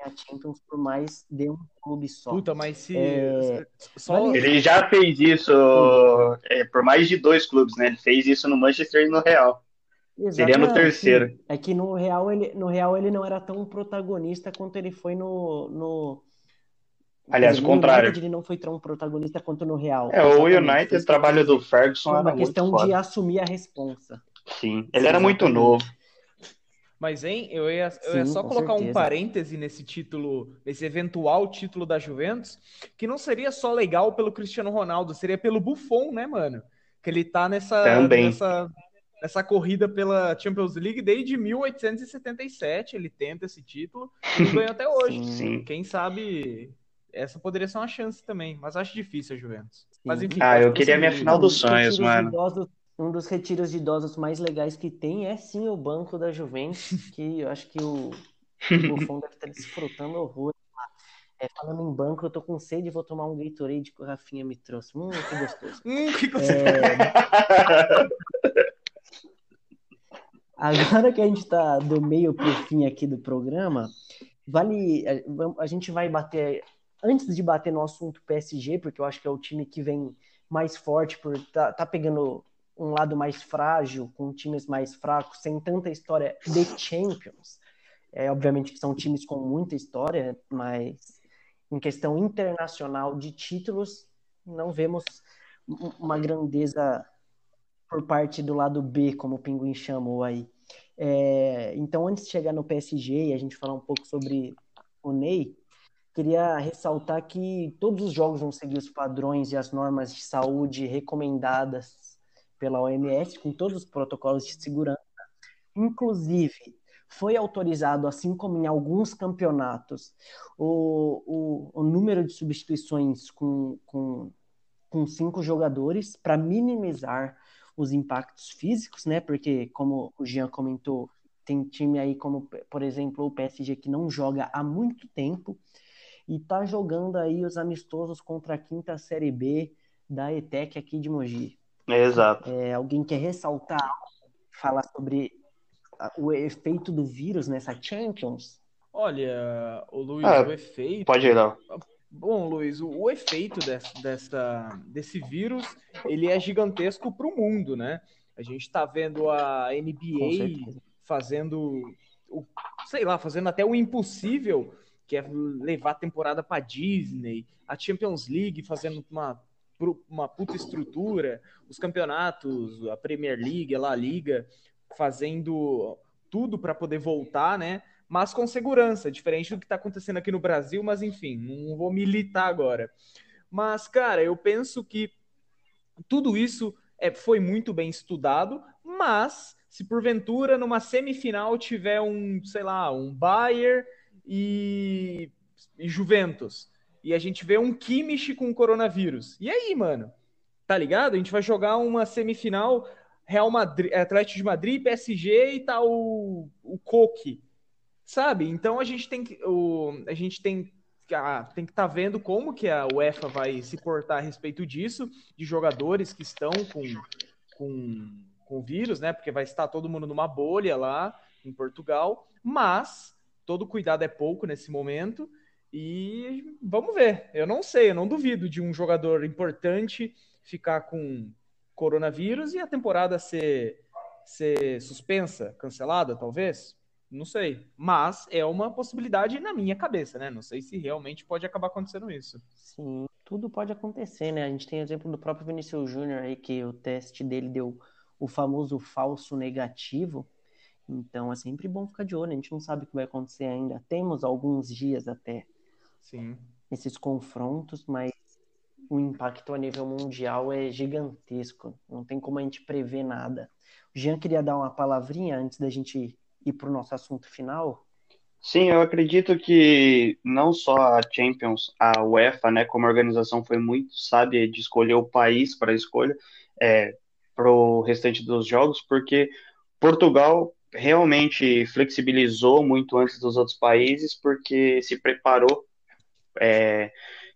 a Champions por mais de um clube só. Puta, mas se. É... Só... Ele já fez isso é, por mais de dois clubes, né? Ele fez isso no Manchester e no Real. Exatamente. Seria no terceiro. É que no Real, ele, no Real ele não era tão protagonista quanto ele foi no. no... Aliás, o contrário. United, ele não foi tão protagonista quanto no Real. É, o United, o trabalho do Ferguson era uma questão de assumir a responsa. Sim, ele Sim, era muito novo. Mas, hein, eu ia, eu ia só colocar certeza. um parêntese nesse título, nesse eventual título da Juventus, que não seria só legal pelo Cristiano Ronaldo, seria pelo Buffon, né, mano? Que ele tá nessa, nessa, nessa corrida pela Champions League desde 1877, ele tenta esse título e ganhou até hoje. Sim. Quem sabe essa poderia ser uma chance também, mas acho difícil a Juventus. Mas enfim. Ah, eu queria minha final dos sonhos, mano um dos retiros de idosos mais legais que tem é sim o banco da Juventus, que eu acho que o, Buffon deve estar desfrutando horror. É, falando em banco, eu tô com sede e vou tomar um Gatorade que o Rafinha me trouxe. Hum, que gostoso. hum, que gostoso. É... Agora que a gente tá do meio pro fim aqui do programa, vale. A, a gente vai bater. Antes de bater no assunto PSG, porque eu acho que é o time que vem mais forte por tá, tá pegando um lado mais frágil, com times mais fracos, sem tanta história de Champions. É, obviamente que são times com muita história, mas em questão internacional de títulos, não vemos uma grandeza por parte do lado B, como o Pinguim chamou aí. É, então, antes de chegar no PSG e a gente falar um pouco sobre o Ney, queria ressaltar que todos os jogos vão seguir os padrões e as normas de saúde recomendadas pela OMS, com todos os protocolos de segurança. Inclusive, foi autorizado, assim como em alguns campeonatos, o, o, o número de substituições com, com, com cinco jogadores para minimizar os impactos físicos, né? Porque, como o Jean comentou, tem time aí como, por exemplo, o PSG que não joga há muito tempo e tá jogando aí os amistosos contra a quinta série B da ETEC aqui de Mogi. Exato. É, alguém quer ressaltar, falar sobre o efeito do vírus nessa Champions? Olha, o Luiz, ah, o efeito. Pode ir, não. Bom, Luiz, o, o efeito desse, dessa, desse vírus ele é gigantesco para o mundo, né? A gente está vendo a NBA fazendo, o, sei lá, fazendo até o impossível, que é levar a temporada para Disney, a Champions League fazendo uma uma puta estrutura, os campeonatos, a Premier League, a La Liga, fazendo tudo para poder voltar, né? Mas com segurança, diferente do que está acontecendo aqui no Brasil, mas enfim, não vou militar agora. Mas, cara, eu penso que tudo isso é, foi muito bem estudado, mas se porventura numa semifinal tiver um, sei lá, um Bayern e, e Juventus, e a gente vê um Kimmich com coronavírus. E aí, mano? Tá ligado? A gente vai jogar uma semifinal Real Madrid, Atlético de Madrid, PSG e tá o, o Coque. Sabe? Então a gente tem que o, a gente tem ah, tem que estar tá vendo como que a UEFA vai se portar a respeito disso, de jogadores que estão com, com, com vírus, né? Porque vai estar todo mundo numa bolha lá em Portugal, mas todo cuidado é pouco nesse momento. E vamos ver. Eu não sei, eu não duvido de um jogador importante ficar com coronavírus e a temporada ser, ser suspensa, cancelada, talvez. Não sei. Mas é uma possibilidade na minha cabeça, né? Não sei se realmente pode acabar acontecendo isso. Sim, tudo pode acontecer, né? A gente tem o exemplo do próprio Vinícius Júnior aí, que o teste dele deu o famoso falso negativo. Então é sempre bom ficar de olho. A gente não sabe o que vai acontecer ainda. Temos alguns dias até Sim. esses confrontos, mas o impacto a nível mundial é gigantesco. Não tem como a gente prever nada. O Jean queria dar uma palavrinha antes da gente ir para o nosso assunto final. Sim, eu acredito que não só a Champions, a UEFA, né, como organização foi muito sábia de escolher o país para a escolha é, para o restante dos jogos, porque Portugal realmente flexibilizou muito antes dos outros países, porque se preparou, é,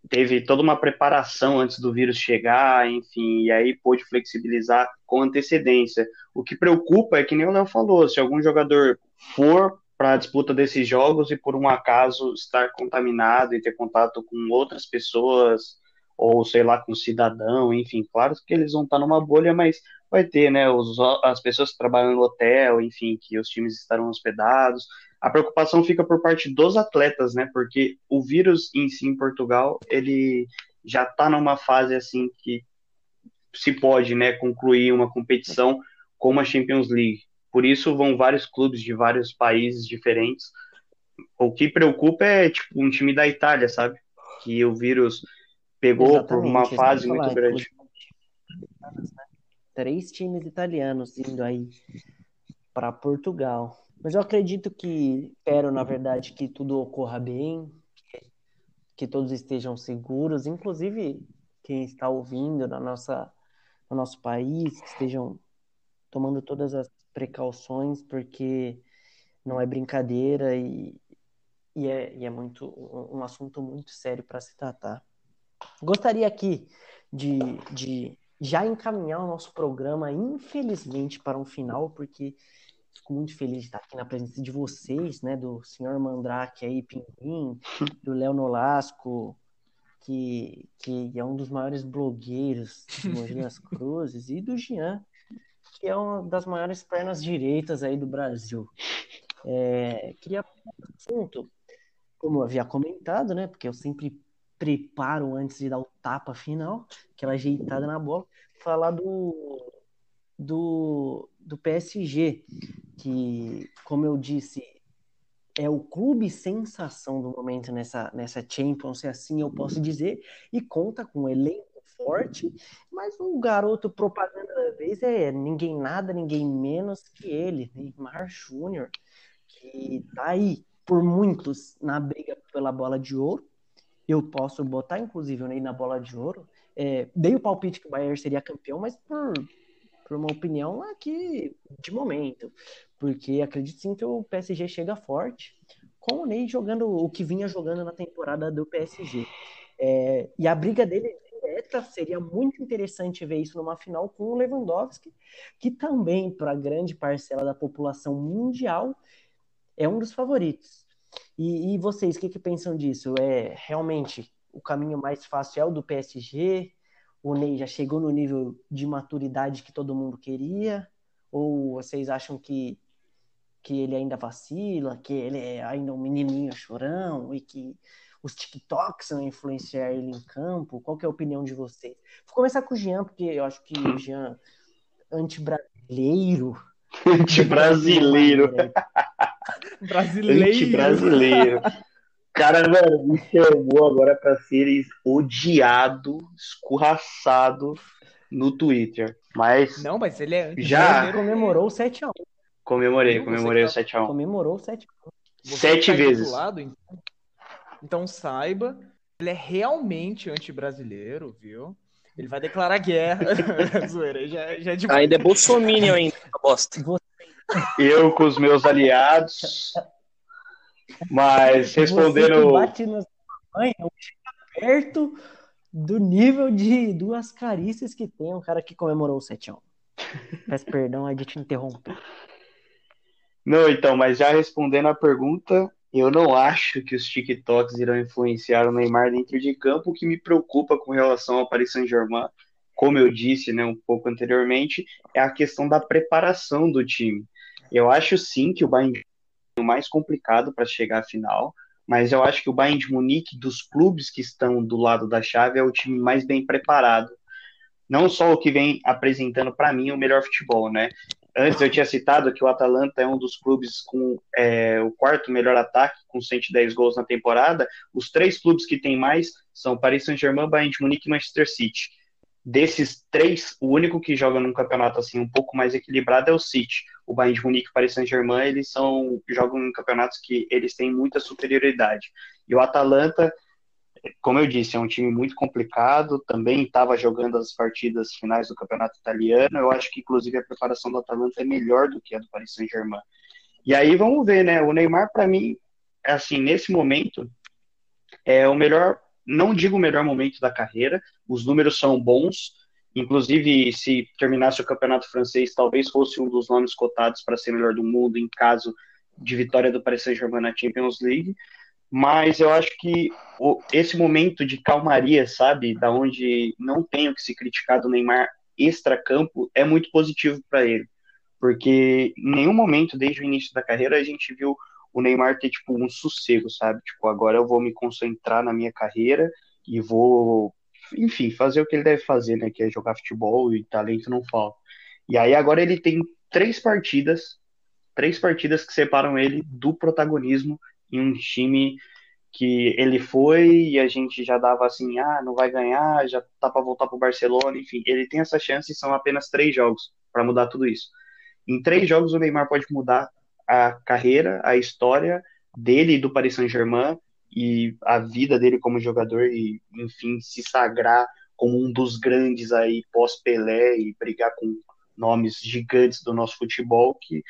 teve toda uma preparação antes do vírus chegar, enfim, e aí pôde flexibilizar com antecedência. O que preocupa é que nem o Léo falou, se algum jogador for para a disputa desses jogos e por um acaso estar contaminado e ter contato com outras pessoas ou sei lá com cidadão, enfim, claro que eles vão estar numa bolha, mas vai ter, né, os, as pessoas que trabalham no hotel, enfim, que os times estarão hospedados. A preocupação fica por parte dos atletas, né, porque o vírus em si em Portugal, ele já está numa fase assim que se pode, né, concluir uma competição como a Champions League. Por isso vão vários clubes de vários países diferentes. O que preocupa é tipo um time da Itália, sabe? Que o vírus pegou Exatamente, por uma fase muito grande. Três times italianos indo aí para Portugal. Mas eu acredito que, espero, na verdade, que tudo ocorra bem, que todos estejam seguros, inclusive quem está ouvindo na nossa, no nosso país, que estejam tomando todas as precauções, porque não é brincadeira e, e, é, e é muito um, assunto muito sério para se tratar. Gostaria aqui de, de já encaminhar o nosso programa, infelizmente, para um final, porque fico muito feliz de estar aqui na presença de vocês, né, do senhor Mandrake aí, Pinguim, do Léo Nolasco, que, que é um dos maiores blogueiros de Mogi das Cruzes, e do Jean, que é uma das maiores pernas direitas aí do Brasil. É, queria assunto, como eu havia comentado, né? Porque eu sempre preparo antes de dar o tapa final, aquela ajeitada na bola, falar do, do, do PSG, que, como eu disse, é o clube sensação do momento nessa, nessa Champions, se assim eu posso dizer, e conta com um elenco forte, mas o garoto propaganda da vez é ninguém nada, ninguém menos que ele, Neymar Júnior, que tá aí por muitos na briga pela bola de ouro. Eu posso botar, inclusive, o Ney na bola de ouro. É, dei o palpite que o Bayern seria campeão, mas por, por uma opinião aqui de momento. Porque acredito sim que o PSG chega forte, com o Ney jogando o que vinha jogando na temporada do PSG. É, e a briga dele direta, seria muito interessante ver isso numa final com o Lewandowski, que também, para grande parcela da população mundial, é um dos favoritos. E, e vocês, o que, que pensam disso? É realmente o caminho mais fácil é o do PSG? O Ney já chegou no nível de maturidade que todo mundo queria? Ou vocês acham que, que ele ainda vacila, que ele é ainda um menininho chorão e que os TikToks vão influenciar ele em campo? Qual é a opinião de vocês? Vou começar com o Jean, porque eu acho que o Jean, anti-brasileiro. Anti-brasileiro. Brasileiro. Anti-brasileiro. Cara, mano, me chamou agora pra ser odiado, escorraçado no Twitter. Mas. Não, mas ele é já comemorou o 7x1. Comemorei, comemorei o 7x1. Comemorou o 7x1. Sete tá vezes. Lado, então? Então saiba, ele é realmente anti-brasileiro, viu? Ele vai declarar guerra. Zoeira, já, já é de... Ainda é bolsominion ainda, bosta. Eu com os meus aliados. Mas respondendo. Você bate na mãe, não chega perto do nível de duas carícias que tem um cara que comemorou o 7 Peço perdão aí de te interromper. Não, então, mas já respondendo a pergunta, eu não acho que os TikToks irão influenciar o Neymar dentro de campo. O que me preocupa com relação ao Paris Saint-Germain, como eu disse né, um pouco anteriormente, é a questão da preparação do time. Eu acho sim que o Bayern é o mais complicado para chegar à final, mas eu acho que o Bayern de Munique, dos clubes que estão do lado da chave, é o time mais bem preparado. não só o que vem apresentando para mim o melhor futebol, né? Antes eu tinha citado que o Atalanta é um dos clubes com é, o quarto melhor ataque, com 110 gols na temporada. Os três clubes que tem mais são Paris Saint-Germain, Bayern de Munique e Manchester City. Desses três, o único que joga num campeonato assim um pouco mais equilibrado é o City. O Bayern de Munique e o Paris Saint-Germain, eles são jogam em campeonatos que eles têm muita superioridade. E o Atalanta como eu disse, é um time muito complicado. Também estava jogando as partidas finais do campeonato italiano. Eu acho que, inclusive, a preparação do Atalanta é melhor do que a do Paris Saint-Germain. E aí vamos ver, né? O Neymar, para mim, assim, nesse momento, é o melhor, não digo o melhor momento da carreira. Os números são bons. Inclusive, se terminasse o campeonato francês, talvez fosse um dos nomes cotados para ser melhor do mundo em caso de vitória do Paris Saint-Germain na Champions League mas eu acho que esse momento de calmaria, sabe, da onde não tem o que se criticar do Neymar extra-campo, é muito positivo para ele, porque em nenhum momento desde o início da carreira a gente viu o Neymar ter tipo um sossego, sabe? Tipo, agora eu vou me concentrar na minha carreira e vou, enfim, fazer o que ele deve fazer, né, que é jogar futebol e talento não falta. E aí agora ele tem três partidas, três partidas que separam ele do protagonismo em um time que ele foi e a gente já dava assim, ah, não vai ganhar, já tá para voltar para o Barcelona, enfim, ele tem essa chance e são apenas três jogos para mudar tudo isso. Em três jogos o Neymar pode mudar a carreira, a história dele e do Paris Saint-Germain e a vida dele como jogador e, enfim, se sagrar como um dos grandes aí pós-Pelé e brigar com nomes gigantes do nosso futebol que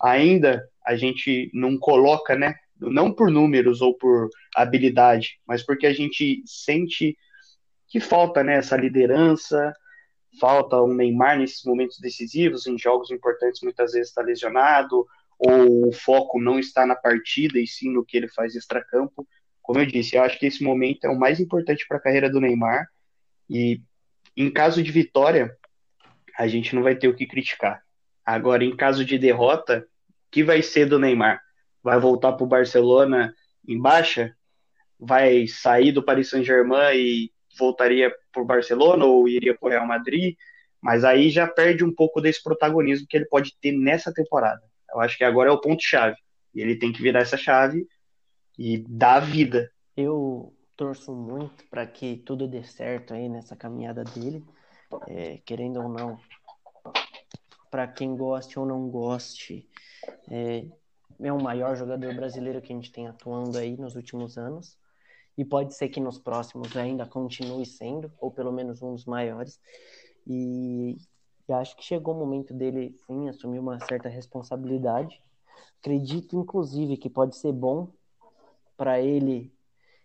ainda a gente não coloca, né, não por números ou por habilidade, mas porque a gente sente que falta né, essa liderança, falta um Neymar nesses momentos decisivos, em jogos importantes muitas vezes está lesionado, ou o foco não está na partida e sim no que ele faz extracampo. Como eu disse, eu acho que esse momento é o mais importante para a carreira do Neymar e em caso de vitória, a gente não vai ter o que criticar. Agora, em caso de derrota, que vai ser do Neymar? Vai voltar para o Barcelona em baixa, vai sair do Paris Saint-Germain e voltaria para o Barcelona ou iria para o Real Madrid, mas aí já perde um pouco desse protagonismo que ele pode ter nessa temporada. Eu acho que agora é o ponto-chave. E ele tem que virar essa chave e dar vida. Eu torço muito para que tudo dê certo aí nessa caminhada dele, é, querendo ou não. Para quem goste ou não goste, é, é o maior jogador brasileiro que a gente tem atuando aí nos últimos anos. E pode ser que nos próximos ainda continue sendo, ou pelo menos um dos maiores. E, e acho que chegou o momento dele, sim, assumir uma certa responsabilidade. Acredito, inclusive, que pode ser bom para ele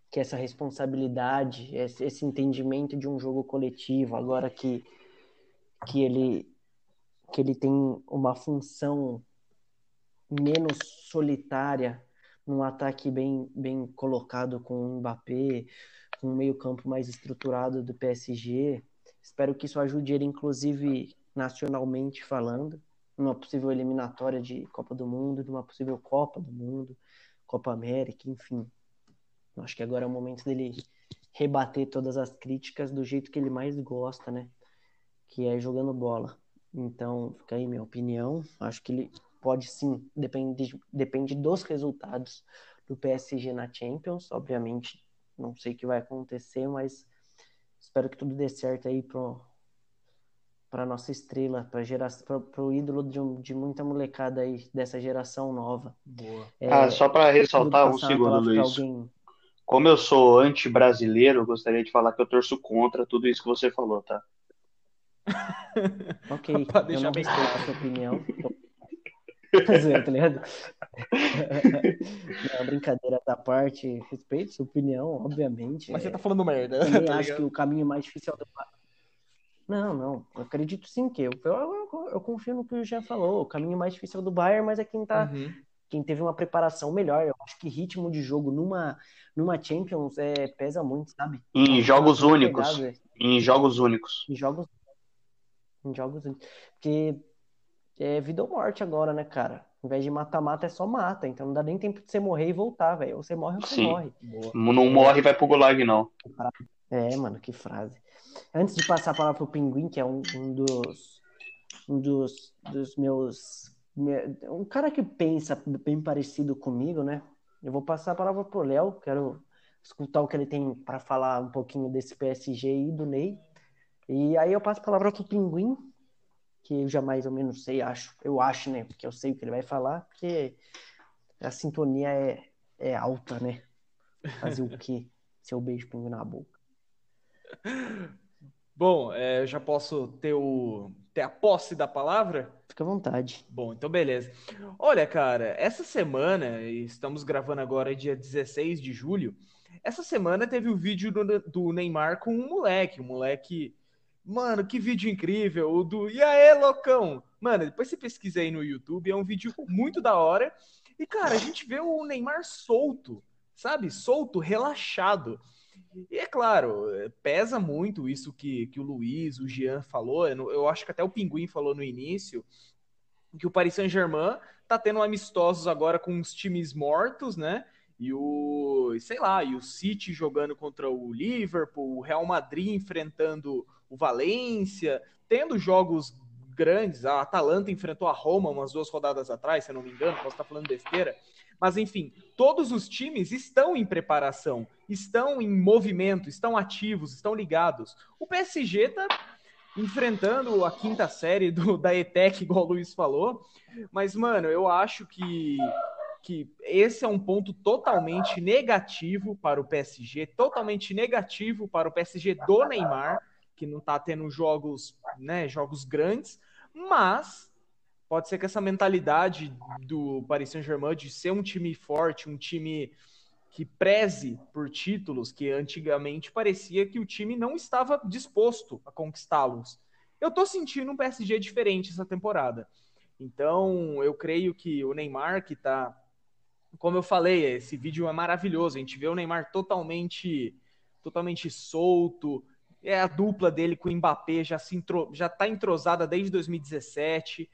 que essa responsabilidade, esse, entendimento de um jogo coletivo, agora que, que ele que ele tem uma função menos solitária, num ataque bem, bem colocado com o Mbappé, com um meio-campo mais estruturado do PSG. Espero que isso ajude ele, inclusive nacionalmente falando, numa possível eliminatória de Copa do Mundo, numa possível Copa do Mundo, Copa América, enfim. Acho que agora é o momento dele rebater todas as críticas do jeito que ele mais gosta, né? Que é jogando bola. Então, fica aí minha opinião. Acho que ele pode sim, depende, depende dos resultados do PSG na Champions. Obviamente, não sei o que vai acontecer, mas espero que tudo dê certo aí pro para nossa estrela, para o ídolo de, de, muita molecada aí dessa geração nova. É, ah, só para ressaltar um segundo, Luiz. Alguém... Como eu sou anti-brasileiro, gostaria de falar que eu torço contra tudo isso que você falou, tá? ok, eu não respeito a sua opinião. Fazer, tá ligado? Não, brincadeira da parte, respeito sua opinião, obviamente. Mas você tá falando merda. Também tá acho que o caminho mais difícil é o do Não, não. Eu acredito sim que eu, eu, eu, eu, confio no que o Jean falou. O caminho mais difícil é o do Bayern, mas é quem tá. Uhum. Quem teve uma preparação melhor. Eu acho que ritmo de jogo numa, numa Champions é, pesa muito, sabe? Em jogos únicos. Em jogos únicos. Em jogos. Em jogos únicos. Porque é vida ou morte agora, né, cara? Ao invés de mata-mata, é só mata. Então não dá nem tempo de você morrer e voltar, velho. Ou você morre ou você Sim. morre. Boa. Não morre e vai pro gulag, não. É, mano, que frase. Antes de passar a palavra pro Pinguim, que é um, um dos um dos, dos meus um cara que pensa bem parecido comigo, né? Eu vou passar a palavra pro Léo, quero escutar o que ele tem para falar um pouquinho desse PSG e do Ney. E aí eu passo a palavra pro Pinguim, que eu já mais ou menos sei, acho. Eu acho, né? Porque eu sei o que ele vai falar, porque a sintonia é, é alta, né? Fazer o quê? Seu beijo pingo na boca. Bom, é, eu já posso ter, o, ter a posse da palavra? Fica à vontade. Bom, então beleza. Olha, cara, essa semana, estamos gravando agora dia 16 de julho, essa semana teve o vídeo do, do Neymar com um moleque, um moleque. Mano, que vídeo incrível! O do E aí, loucão? Mano, depois você pesquisa aí no YouTube, é um vídeo muito da hora. E, cara, a gente vê o Neymar solto, sabe? Solto, relaxado. E é claro, pesa muito isso que, que o Luiz, o Jean falou. Eu, acho que até o Pinguim falou no início que o Paris Saint-Germain tá tendo amistosos agora com os times mortos, né? E o, sei lá, e o City jogando contra o Liverpool, o Real Madrid enfrentando o Valência, tendo jogos grandes. A Atalanta enfrentou a Roma umas duas rodadas atrás, se eu não me engano, posso estar falando besteira. Mas enfim, todos os times estão em preparação, estão em movimento, estão ativos, estão ligados. O PSG está enfrentando a quinta série do, da ETEC, igual o Luiz falou. Mas, mano, eu acho que, que esse é um ponto totalmente negativo para o PSG, totalmente negativo para o PSG do Neymar, que não está tendo jogos, né, jogos grandes, mas Pode ser que essa mentalidade do Paris Saint-Germain de ser um time forte, um time que preze por títulos, que antigamente parecia que o time não estava disposto a conquistá-los. Eu tô sentindo um PSG diferente essa temporada. Então, eu creio que o Neymar, que tá. Como eu falei, esse vídeo é maravilhoso. A gente vê o Neymar totalmente totalmente solto. É a dupla dele com o Mbappé já se já tá entrosada desde 2017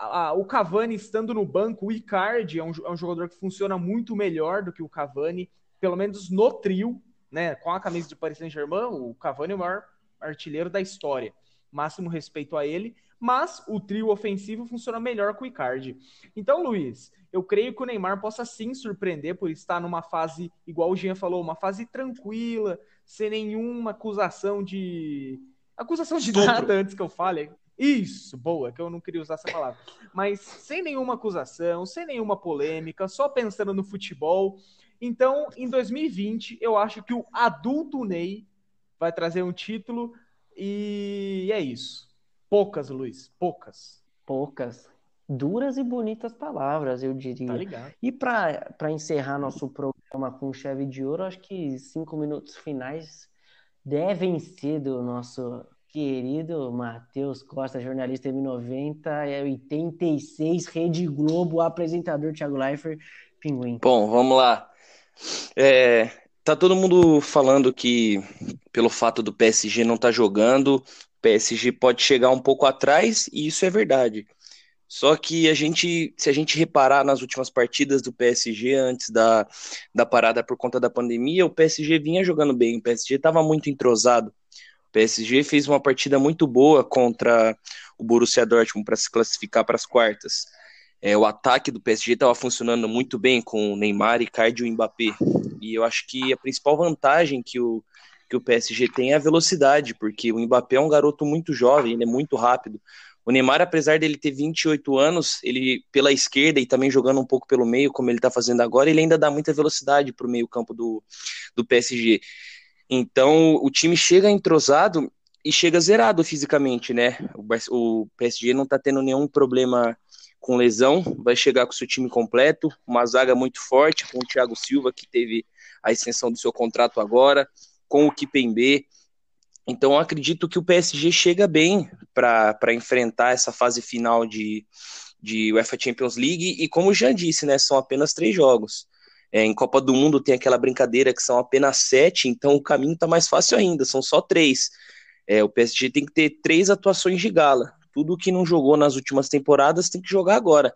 a, o Cavani estando no banco, o Icardi é um, é um jogador que funciona muito melhor do que o Cavani, pelo menos no trio, né? Com a camisa de Paris Saint-Germain, o Cavani é o maior artilheiro da história. Máximo respeito a ele, mas o trio ofensivo funciona melhor com o Icardi. Então, Luiz, eu creio que o Neymar possa sim surpreender por estar numa fase, igual o Jean falou, uma fase tranquila, sem nenhuma acusação de. Acusação de Estupro. nada antes que eu fale. Isso, boa, que eu não queria usar essa palavra. Mas sem nenhuma acusação, sem nenhuma polêmica, só pensando no futebol. Então, em 2020, eu acho que o adulto Ney vai trazer um título e é isso. Poucas, Luiz, poucas. Poucas. Duras e bonitas palavras, eu diria. Tá ligado. E para encerrar nosso programa com chave de ouro, acho que cinco minutos finais devem ser do nosso querido Matheus Costa, jornalista M90, é 86, Rede Globo, apresentador Thiago Leifert, Pinguim. Bom, vamos lá. É, tá todo mundo falando que pelo fato do PSG não estar tá jogando, o PSG pode chegar um pouco atrás, e isso é verdade. Só que a gente, se a gente reparar nas últimas partidas do PSG antes da, da parada por conta da pandemia, o PSG vinha jogando bem, o PSG estava muito entrosado. PSG fez uma partida muito boa contra o Borussia Dortmund para se classificar para as quartas. É, o ataque do PSG estava funcionando muito bem com o Neymar, Icardi e o Mbappé. E eu acho que a principal vantagem que o, que o PSG tem é a velocidade, porque o Mbappé é um garoto muito jovem, ele é muito rápido. O Neymar, apesar dele ter 28 anos, ele pela esquerda e também jogando um pouco pelo meio, como ele está fazendo agora, ele ainda dá muita velocidade para o meio campo do, do PSG. Então o time chega entrosado e chega zerado fisicamente, né? O, PSG não tá tendo nenhum problema com lesão, vai chegar com seu time completo, uma zaga muito forte, com o Thiago Silva, que teve a extensão do seu contrato agora, com o Kipembe. Então acredito que o PSG chega bem para enfrentar essa fase final de, de UEFA Champions League, e como já disse, né, são apenas três jogos. É, em Copa do Mundo tem aquela brincadeira que são apenas sete, então o caminho está mais fácil ainda, são só três. É, o PSG tem que ter três atuações de gala. Tudo que não jogou nas últimas temporadas tem que jogar agora.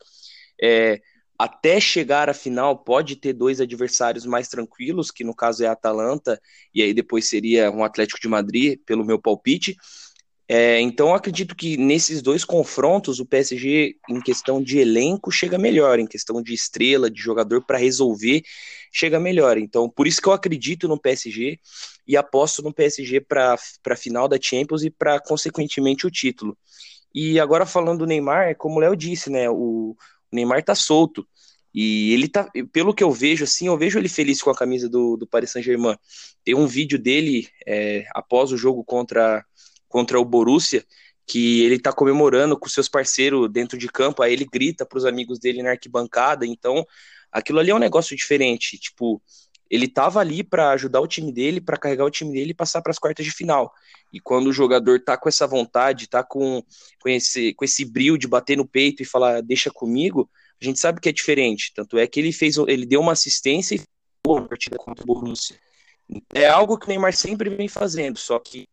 É, até chegar à final pode ter dois adversários mais tranquilos, que no caso é a Atalanta, e aí depois seria um Atlético de Madrid, pelo meu palpite. É, então acredito que nesses dois confrontos o PSG, em questão de elenco, chega melhor, em questão de estrela, de jogador para resolver, chega melhor. Então por isso que eu acredito no PSG e aposto no PSG para a final da Champions e para consequentemente o título. E agora falando do Neymar, como o Léo disse, né, o Neymar tá solto. E ele tá, pelo que eu vejo, assim, eu vejo ele feliz com a camisa do, do Paris Saint-Germain. Tem um vídeo dele é, após o jogo contra, contra o Borussia, que ele tá comemorando com seus parceiros dentro de campo, aí ele grita para os amigos dele na arquibancada. Então, aquilo ali é um negócio diferente. Tipo, ele tava ali para ajudar o time dele, para carregar o time dele e passar para as quartas de final. E quando o jogador tá com essa vontade, tá com, com, esse, com esse brilho de bater no peito e falar, deixa comigo, a gente sabe que é diferente. Tanto é que ele fez, ele deu uma assistência e uma partida contra o Borussia. É algo que o Neymar sempre vem fazendo, só que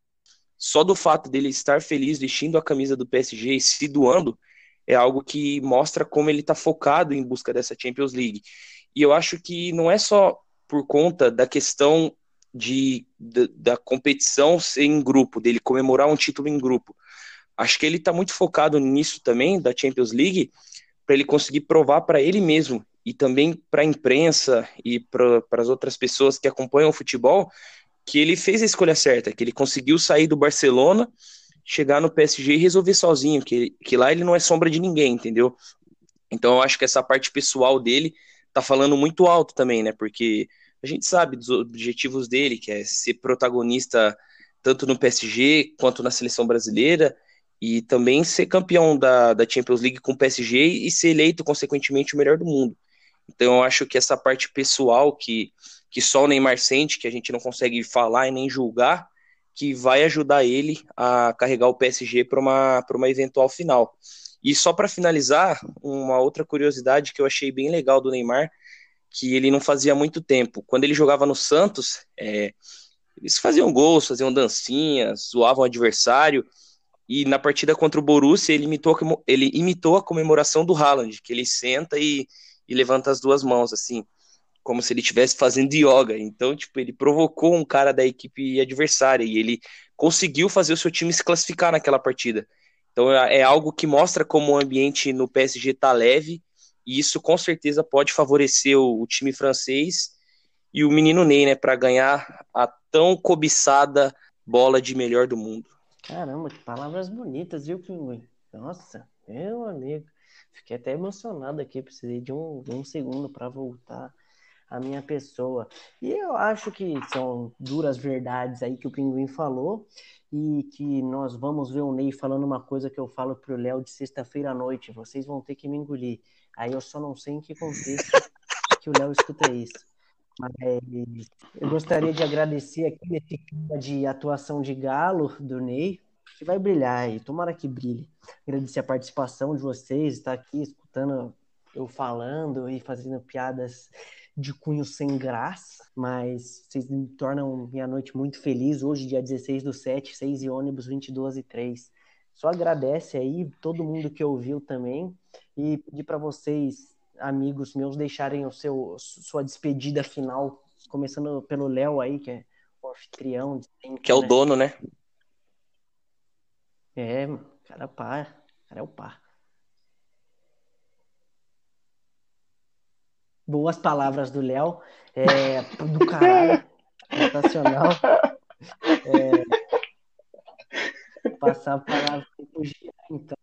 só do fato dele estar feliz vestindo a camisa do PSG e se doando é algo que mostra como ele está focado em busca dessa Champions League. E eu acho que não é só por conta da questão de, da, da competição ser em grupo, dele comemorar um título em grupo. Acho que ele está muito focado nisso também, da Champions League, para ele conseguir provar para ele mesmo e também para a imprensa e para as outras pessoas que acompanham o futebol que ele fez a escolha certa, que ele conseguiu sair do Barcelona, chegar no PSG e resolver sozinho, que, que lá ele não é sombra de ninguém, entendeu? Então eu acho que essa parte pessoal dele tá falando muito alto também, né? Porque a gente sabe dos objetivos dele, que é ser protagonista tanto no PSG quanto na seleção brasileira e também ser campeão da, da Champions League com o PSG e ser eleito, consequentemente, o melhor do mundo. Então eu acho que essa parte pessoal que, que só o Neymar sente, que a gente não consegue falar e nem julgar, que vai ajudar ele a carregar o PSG para uma, uma eventual final. E só para finalizar, uma outra curiosidade que eu achei bem legal do Neymar que ele não fazia muito tempo. Quando ele jogava no Santos, é, eles faziam gols, faziam dancinhas, zoavam o adversário. E na partida contra o Borussia, ele imitou, ele imitou a comemoração do Haaland, que ele senta e, e levanta as duas mãos, assim, como se ele estivesse fazendo yoga. Então, tipo, ele provocou um cara da equipe adversária e ele conseguiu fazer o seu time se classificar naquela partida. Então, é, é algo que mostra como o ambiente no PSG tá leve e isso com certeza pode favorecer o, o time francês e o menino Ney, né, para ganhar a tão cobiçada bola de melhor do mundo. Caramba, que palavras bonitas, viu, Pinguim? Nossa, meu amigo. Fiquei até emocionado aqui, precisei de um, de um segundo para voltar a minha pessoa. E eu acho que são duras verdades aí que o Pinguim falou e que nós vamos ver o Ney falando uma coisa que eu falo pro Léo de sexta-feira à noite. Vocês vão ter que me engolir. Aí eu só não sei em que contexto que o Léo escuta isso. Mas eu gostaria de agradecer aqui esse clima de atuação de galo do Ney, que vai brilhar aí, tomara que brilhe. Agradecer a participação de vocês, estar aqui escutando eu falando e fazendo piadas de cunho sem graça, mas vocês me tornam minha noite muito feliz. Hoje, dia 16 do 7, 6 e ônibus 22 e 3. Só agradece aí todo mundo que ouviu também e pedir para vocês, amigos meus, deixarem o seu sua despedida final, começando pelo Léo aí, que é o anfitrião. Sempre, que é o né? dono, né? É, cara pá, cara é o pá. Boas palavras do Léo, é, do caralho, sensacional. É, passar a palavra pro Jean, então.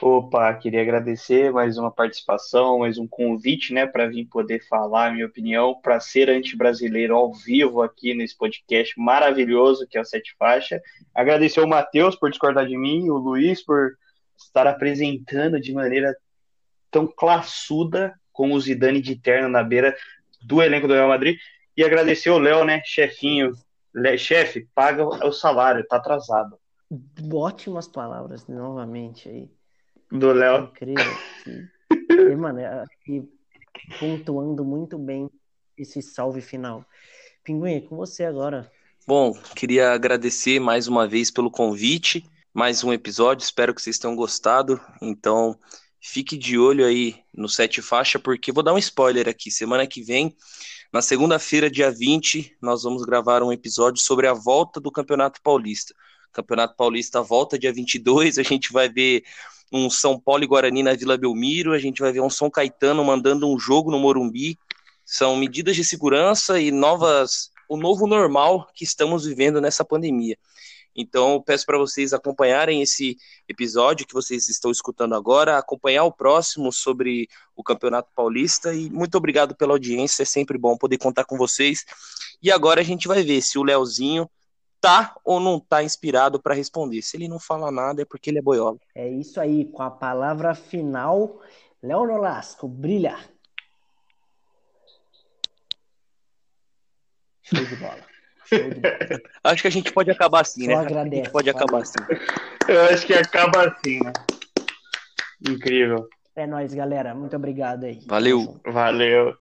Opa, queria agradecer mais uma participação, mais um convite, né, para vir poder falar minha opinião, para ser anti-brasileiro ao vivo aqui nesse podcast maravilhoso que é o Sete Faixa. Agradecer ao Matheus por discordar de mim, o Luiz por estar apresentando de maneira tão classuda com o Zidane de terno na beira do elenco do Real Madrid. E agradecer o Léo, né, chefinho, chefe, paga o salário, tá atrasado. Ótimas palavras novamente aí. Do Léo. Incrível. e, mano, aqui pontuando muito bem esse salve final. Pinguim, é com você agora. Bom, queria agradecer mais uma vez pelo convite, mais um episódio, espero que vocês tenham gostado. Então, fique de olho aí no Sete Faixa, porque vou dar um spoiler aqui. Semana que vem, na segunda-feira, dia 20, nós vamos gravar um episódio sobre a volta do Campeonato Paulista. Campeonato Paulista volta dia 22, a gente vai ver um São Paulo e Guarani na Vila Belmiro, a gente vai ver um São Caetano mandando um jogo no Morumbi. São medidas de segurança e novas, o novo normal que estamos vivendo nessa pandemia. Então, peço para vocês acompanharem esse episódio que vocês estão escutando agora, acompanhar o próximo sobre o Campeonato Paulista e muito obrigado pela audiência, é sempre bom poder contar com vocês. E agora a gente vai ver se o Leozinho tá ou não tá inspirado para responder. Se ele não fala nada é porque ele é boiola. É isso aí, com a palavra final, Léo Nolasco, brilha. Show de bola. Show de bola. Acho que a gente pode acabar assim, Só né? agradece, a gente pode acabar assim. Eu acho que acaba assim, né? Incrível. É nóis, galera. Muito obrigado aí. Valeu. Valeu.